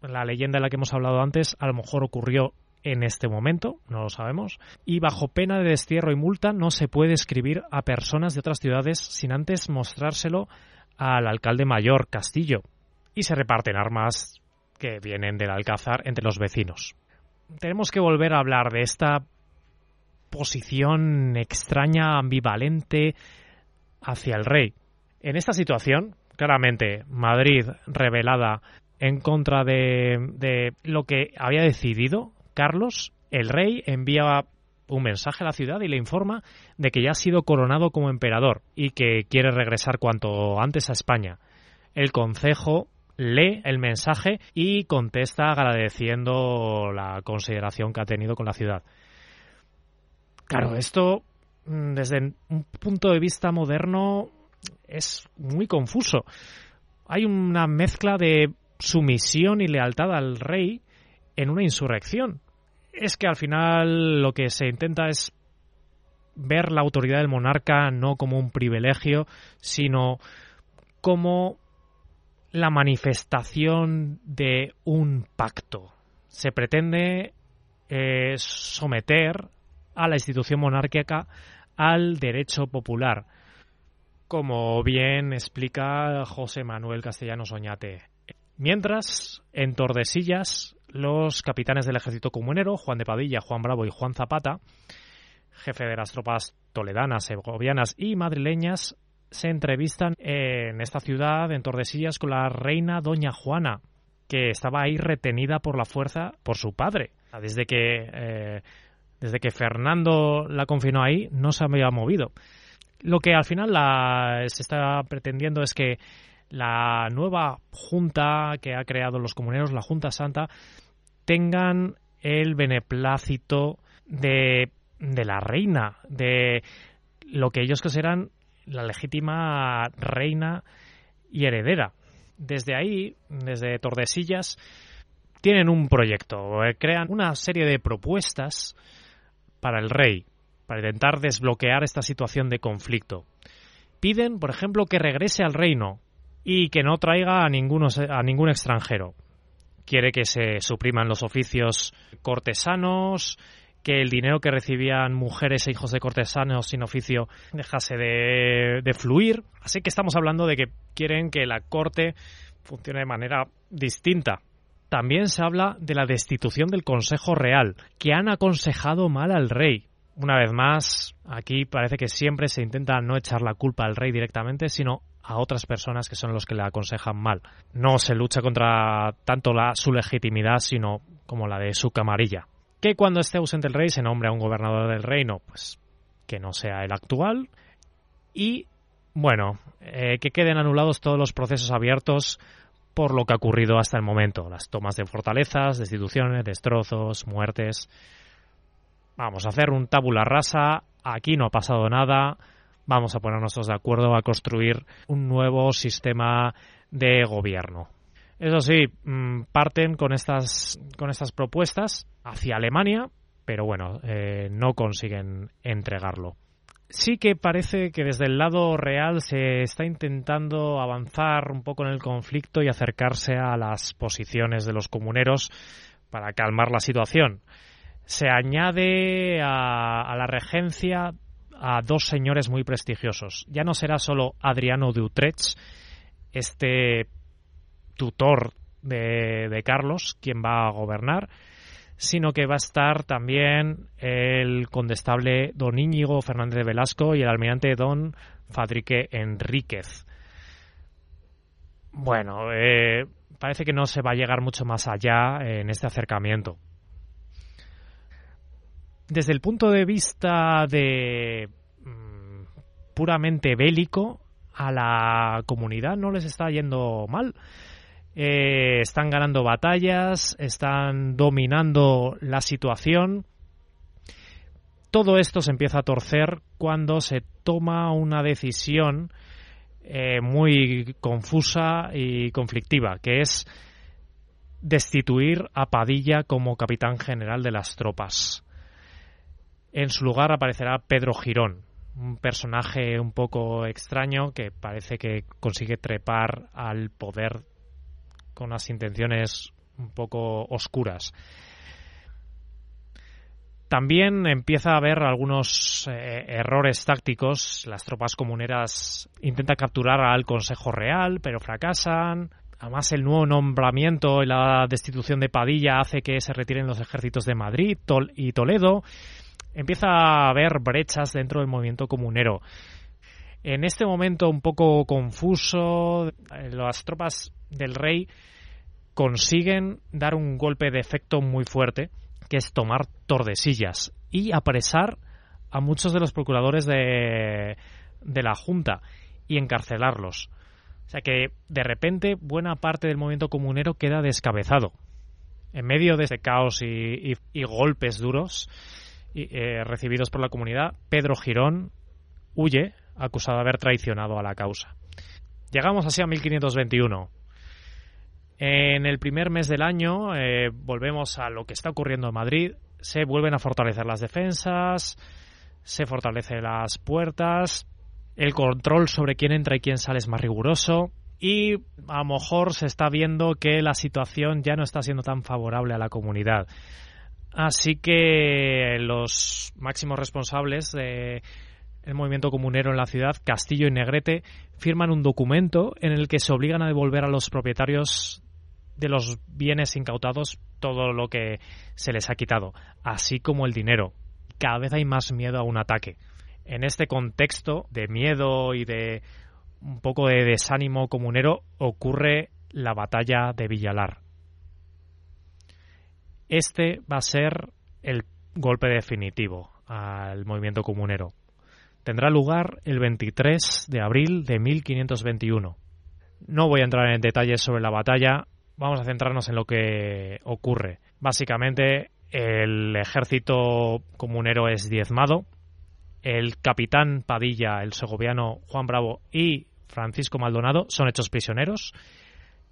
la leyenda de la que hemos hablado antes, a lo mejor ocurrió en este momento, no lo sabemos, y bajo pena de destierro y multa no se puede escribir a personas de otras ciudades sin antes mostrárselo al alcalde mayor Castillo, y se reparten armas que vienen del Alcázar entre los vecinos tenemos que volver a hablar de esta posición extraña, ambivalente hacia el rey. En esta situación, claramente, Madrid revelada en contra de, lo que había decidido Carlos, el rey envía un mensaje a la ciudad y le informa de que ya ha sido coronado como emperador y que quiere regresar cuanto antes a España. El concejo lee el mensaje y contesta agradeciendo la consideración que ha tenido con la ciudad. Claro, esto mm, desde un punto de vista moderno es muy confuso. Hay una mezcla de sumisión y lealtad al rey en una insurrección. Es que al final lo que se intenta es ver la autoridad del monarca no como un privilegio, sino como la manifestación de un pacto. Se pretende eh, someter a la institución monárquica al derecho popular, como bien explica José Manuel Castellanos Oñate. Mientras, en Tordesillas, los capitanes del ejército comunero, Juan de Padilla, Juan Bravo y Juan Zapata, jefe de las tropas toledanas, segovianas y madrileñas, se entrevistan en esta ciudad, en Tordesillas, con la reina Doña Juana, que estaba ahí retenida por la fuerza por su padre. Desde que, eh, desde que Fernando la confinó ahí, no se había movido. Lo que al final se está pretendiendo es que la nueva junta que ha creado los comuneros, la Junta Santa, tengan el beneplácito de, de la reina, de lo que ellos consideran la legítima reina y heredera. Desde ahí, desde Tordesillas, tienen un proyecto, eh, crean una serie de propuestas para el rey, para intentar desbloquear esta situación de conflicto. Piden, por ejemplo, que regrese al reino y que no traiga a, ninguno, a ningún extranjero, quiere que se supriman los oficios cortesanos, que el dinero que recibían mujeres e hijos de cortesanos sin oficio dejase de, de, fluir. Así que estamos hablando de que quieren que la corte funcione de manera distinta. También se habla de la destitución del Consejo Real, que han aconsejado mal al rey. Una vez más, aquí parece que siempre se intenta no echar la culpa al rey directamente, sino a otras personas que son los que le aconsejan mal. No se lucha contra tanto la, su legitimidad, sino como la de su camarilla. Que cuando esté ausente el rey se nombre a un gobernador del reino, pues que no sea el actual. Y, bueno, eh, que queden anulados todos los procesos abiertos por lo que ha ocurrido hasta el momento. Las tomas de fortalezas, destituciones, destrozos, muertes. Vamos a hacer un tabula rasa. Aquí no ha pasado nada vamos a ponernos de acuerdo a construir un nuevo sistema de gobierno. Eso sí, mm, parten con estas, con estas propuestas hacia Alemania, pero bueno, eh, no consiguen entregarlo. Sí que parece que desde el lado real se está intentando avanzar un poco en el conflicto y acercarse a las posiciones de los comuneros para calmar la situación. Se añade a, a la regencia a dos señores muy prestigiosos. Ya no será solo Adriano de Utrecht, este tutor de, Carlos, quien va a gobernar, sino que va a estar también el condestable don Íñigo Fernández de Velasco y el almirante don Fadrique Enríquez. Bueno, eh, parece que no se va a llegar mucho más allá en este acercamiento desde el punto de vista de mm, puramente bélico, a la comunidad no les está yendo mal. Eh, están ganando batallas, están dominando la situación. Todo esto se empieza a torcer cuando se toma una decisión eh, muy confusa y conflictiva, que es destituir a Padilla como capitán general de las tropas. En su lugar aparecerá Pedro Girón, un personaje un poco extraño que parece que consigue trepar al poder con unas intenciones un poco oscuras. También empieza a haber algunos eh, errores tácticos. Las tropas comuneras intentan capturar al Consejo Real, pero fracasan. Además, el nuevo nombramiento y la destitución de Padilla hace que se retiren los ejércitos de Madrid y Toledo empieza a haber brechas dentro del movimiento comunero. En este momento un poco confuso, las tropas del rey consiguen dar un golpe de efecto muy fuerte, que es tomar Tordesillas y apresar a muchos de los procuradores de, de la Junta y encarcelarlos. O sea que de repente buena parte del movimiento comunero queda descabezado. En medio de este caos y golpes duros, eh, recibidos por la comunidad, Pedro Girón huye acusado de haber traicionado a la causa. Llegamos así a 1521. En el primer mes del año eh, volvemos a lo que está ocurriendo en Madrid. Se vuelven a fortalecer las defensas, se fortalecen las puertas, el control sobre quién entra y quién sale es más riguroso y a lo mejor se está viendo que la situación ya no está siendo tan favorable a la comunidad. Así que los máximos responsables del movimiento comunero en la ciudad, Castillo y Negrete, firman un documento en el que se obligan a devolver a los propietarios de los bienes incautados todo lo que se les ha quitado, así como el dinero. Cada vez hay más miedo a un ataque. En este contexto de miedo y de un poco de desánimo comunero ocurre la batalla de Villalar. Este va a ser el golpe definitivo al movimiento comunero. Tendrá lugar el 23 de abril de 1521. No voy a entrar en detalles sobre la batalla, vamos a centrarnos en lo que ocurre. Básicamente, el ejército comunero es diezmado, el capitán Padilla, el segoviano Juan Bravo y Francisco Maldonado son hechos prisioneros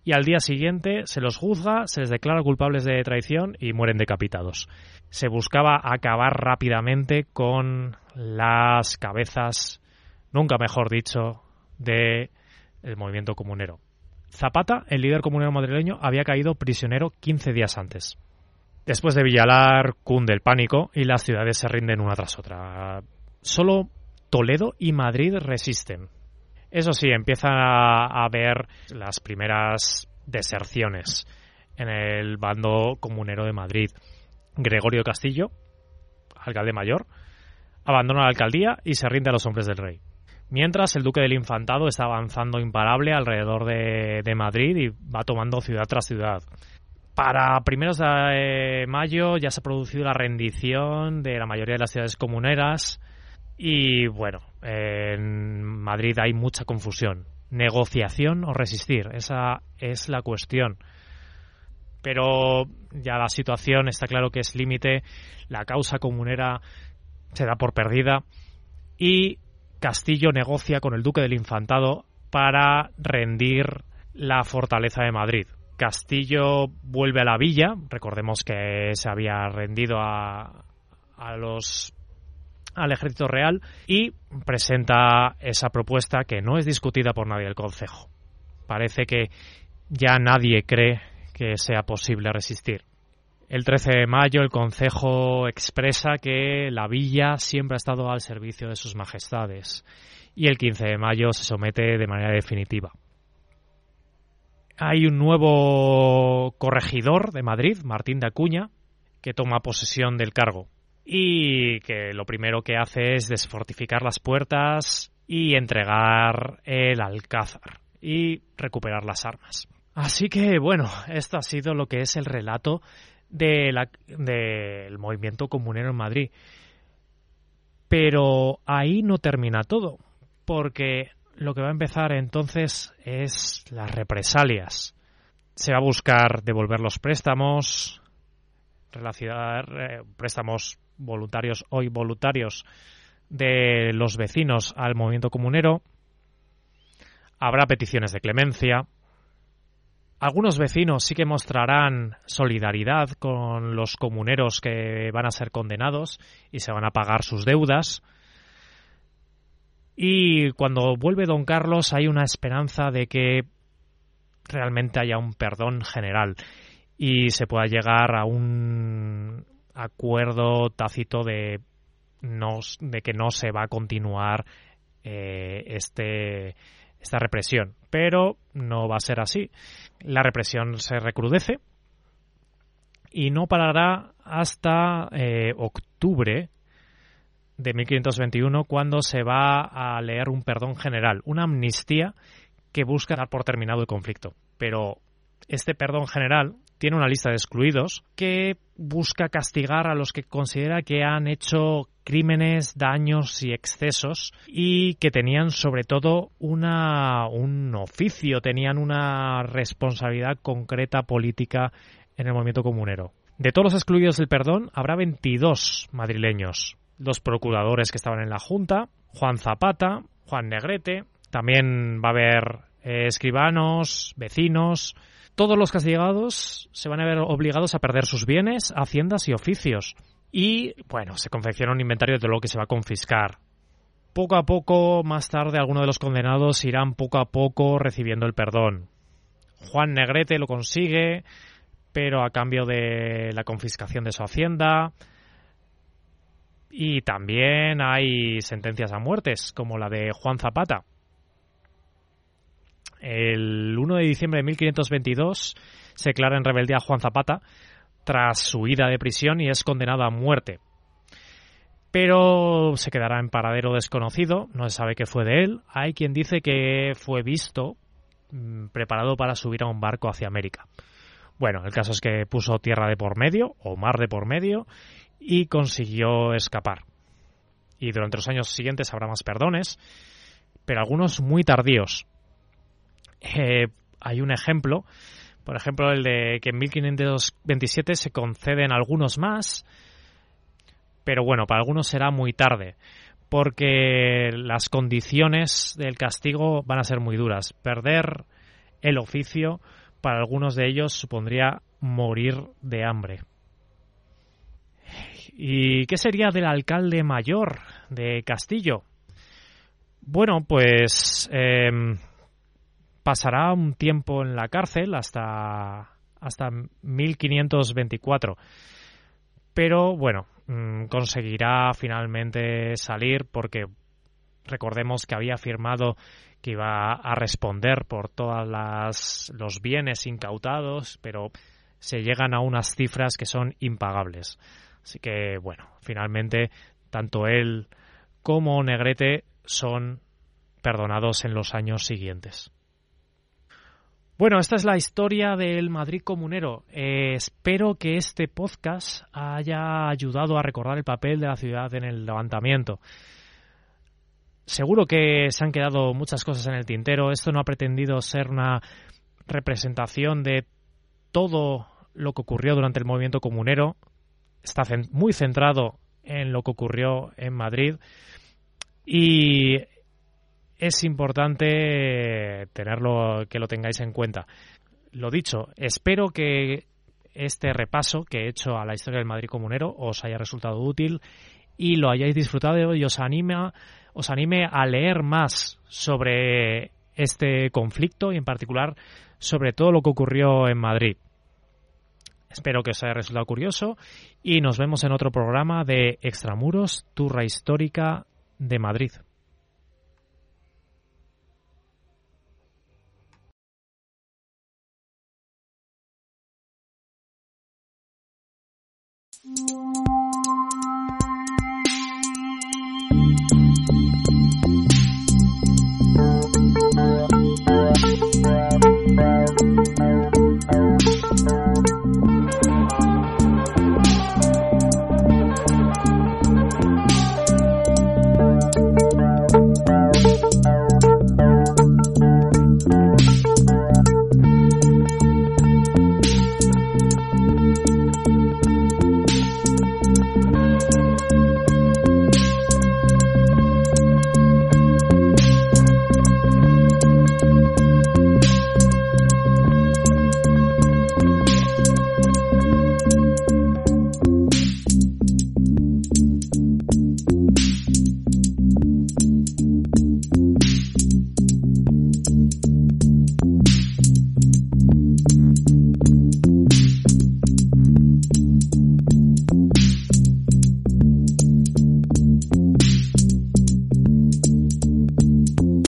y al día siguiente se los juzga, se les declara culpables de traición y mueren decapitados. Se buscaba acabar rápidamente con las cabezas, nunca mejor dicho, de movimiento comunero. Zapata, el líder comunero madrileño, había caído prisionero 15 días antes. Después de Villalar cunde el pánico y las ciudades se rinden una tras otra. Solo Toledo y Madrid resisten. Eso sí, empiezan a haber las primeras deserciones en el bando comunero de Madrid. Gregorio Castillo, alcalde mayor, abandona la alcaldía y se rinde a los hombres del rey. Mientras el duque del Infantado está avanzando imparable alrededor de, Madrid y va tomando ciudad tras ciudad. Para primeros de mayo ya se ha producido la rendición de la mayoría de las ciudades comuneras y bueno, en Madrid hay mucha confusión. Negociación o resistir, esa es la cuestión. Pero ya la situación está claro que es límite, la causa comunera se da por perdida y Castillo negocia con el duque del Infantado para rendir la fortaleza de Madrid. Castillo vuelve a la villa, recordemos que se había rendido a, a los al ejército real y presenta esa propuesta que no es discutida por nadie del Consejo. Parece que ya nadie cree que sea posible resistir. El 13 de mayo el Consejo expresa que la villa siempre ha estado al servicio de sus majestades y el 15 de mayo se somete de manera definitiva. Hay un nuevo corregidor de Madrid, Martín de Acuña, que toma posesión del cargo y que lo primero que hace es desfortificar las puertas y entregar el alcázar y recuperar las armas. Así que bueno, esto ha sido lo que es el relato del movimiento comunero en Madrid. Pero ahí no termina todo, porque lo que va a empezar entonces es las represalias. Se va a buscar devolver los préstamos, relacionar eh, préstamos voluntarios o involuntarios de los vecinos al movimiento comunero. Habrá peticiones de clemencia, algunos vecinos sí que mostrarán solidaridad con los comuneros que van a ser condenados y se van a pagar sus deudas. Y cuando vuelve don Carlos hay una esperanza de que realmente haya un perdón general y se pueda llegar a un acuerdo tácito de, que no se va a continuar eh, este, esta represión. Pero no va a ser así. La represión se recrudece y no parará hasta eh, octubre de 1521 cuando se va a leer un perdón general, una amnistía que busca dar por terminado el conflicto. Pero este perdón general tiene una lista de excluidos que busca castigar a los que considera que han hecho crímenes, daños y excesos y que tenían sobre todo una, un oficio, tenían una responsabilidad concreta política en el movimiento comunero. De todos los excluidos del perdón, habrá 22 madrileños. Los procuradores que estaban en la Junta, Juan Zapata, Juan Negrete, también va a haber eh, escribanos, vecinos, todos los castigados se van a ver obligados a perder sus bienes, haciendas y oficios. Y, bueno, se confecciona un inventario de lo que se va a confiscar. Poco a poco, más tarde, algunos de los condenados irán poco a poco recibiendo el perdón. Juan Negrete lo consigue, pero a cambio de la confiscación de su hacienda. Y también hay sentencias a muertes, como la de Juan Zapata, el 1 de diciembre de 1522 se declara en rebeldía a Juan Zapata tras su huida de prisión y es condenado a muerte. Pero se quedará en paradero desconocido, no se sabe qué fue de él. Hay quien dice que fue visto mm, preparado para subir a un barco hacia América. Bueno, el caso es que puso tierra de por medio o mar de por medio y consiguió escapar. Y durante los años siguientes habrá más perdones, pero algunos muy tardíos. Eh, hay un ejemplo, por ejemplo, el de que en 1527 se conceden algunos más, pero bueno, para algunos será muy tarde, porque las condiciones del castigo van a ser muy duras. Perder el oficio para algunos de ellos supondría morir de hambre. ¿Y qué sería del alcalde mayor de Castillo? Bueno, pues em, pasará un tiempo en la cárcel hasta, hasta 1524. Pero bueno, mm, conseguirá finalmente salir porque recordemos que había firmado que iba a responder por todos los bienes incautados, pero se llegan a unas cifras que son impagables. Así que, bueno, finalmente tanto él como Negrete son perdonados en los años siguientes. Bueno, esta es la historia del Madrid comunero. Eh, espero que este podcast haya ayudado a recordar el papel de la ciudad en el levantamiento. Seguro que se han quedado muchas cosas en el tintero. Esto no ha pretendido ser una representación de todo lo que ocurrió durante el movimiento comunero. Está muy centrado en lo que ocurrió en Madrid. Y es importante tenerlo, que lo tengáis en cuenta. Lo dicho, espero que este repaso que he hecho a la historia del Madrid comunero os haya resultado útil y lo hayáis disfrutado y os anime, os anime a leer más sobre este conflicto y en particular sobre todo lo que ocurrió en Madrid. Espero que os haya resultado curioso y nos vemos en otro programa de Extramuros, Turra Histórica de Madrid.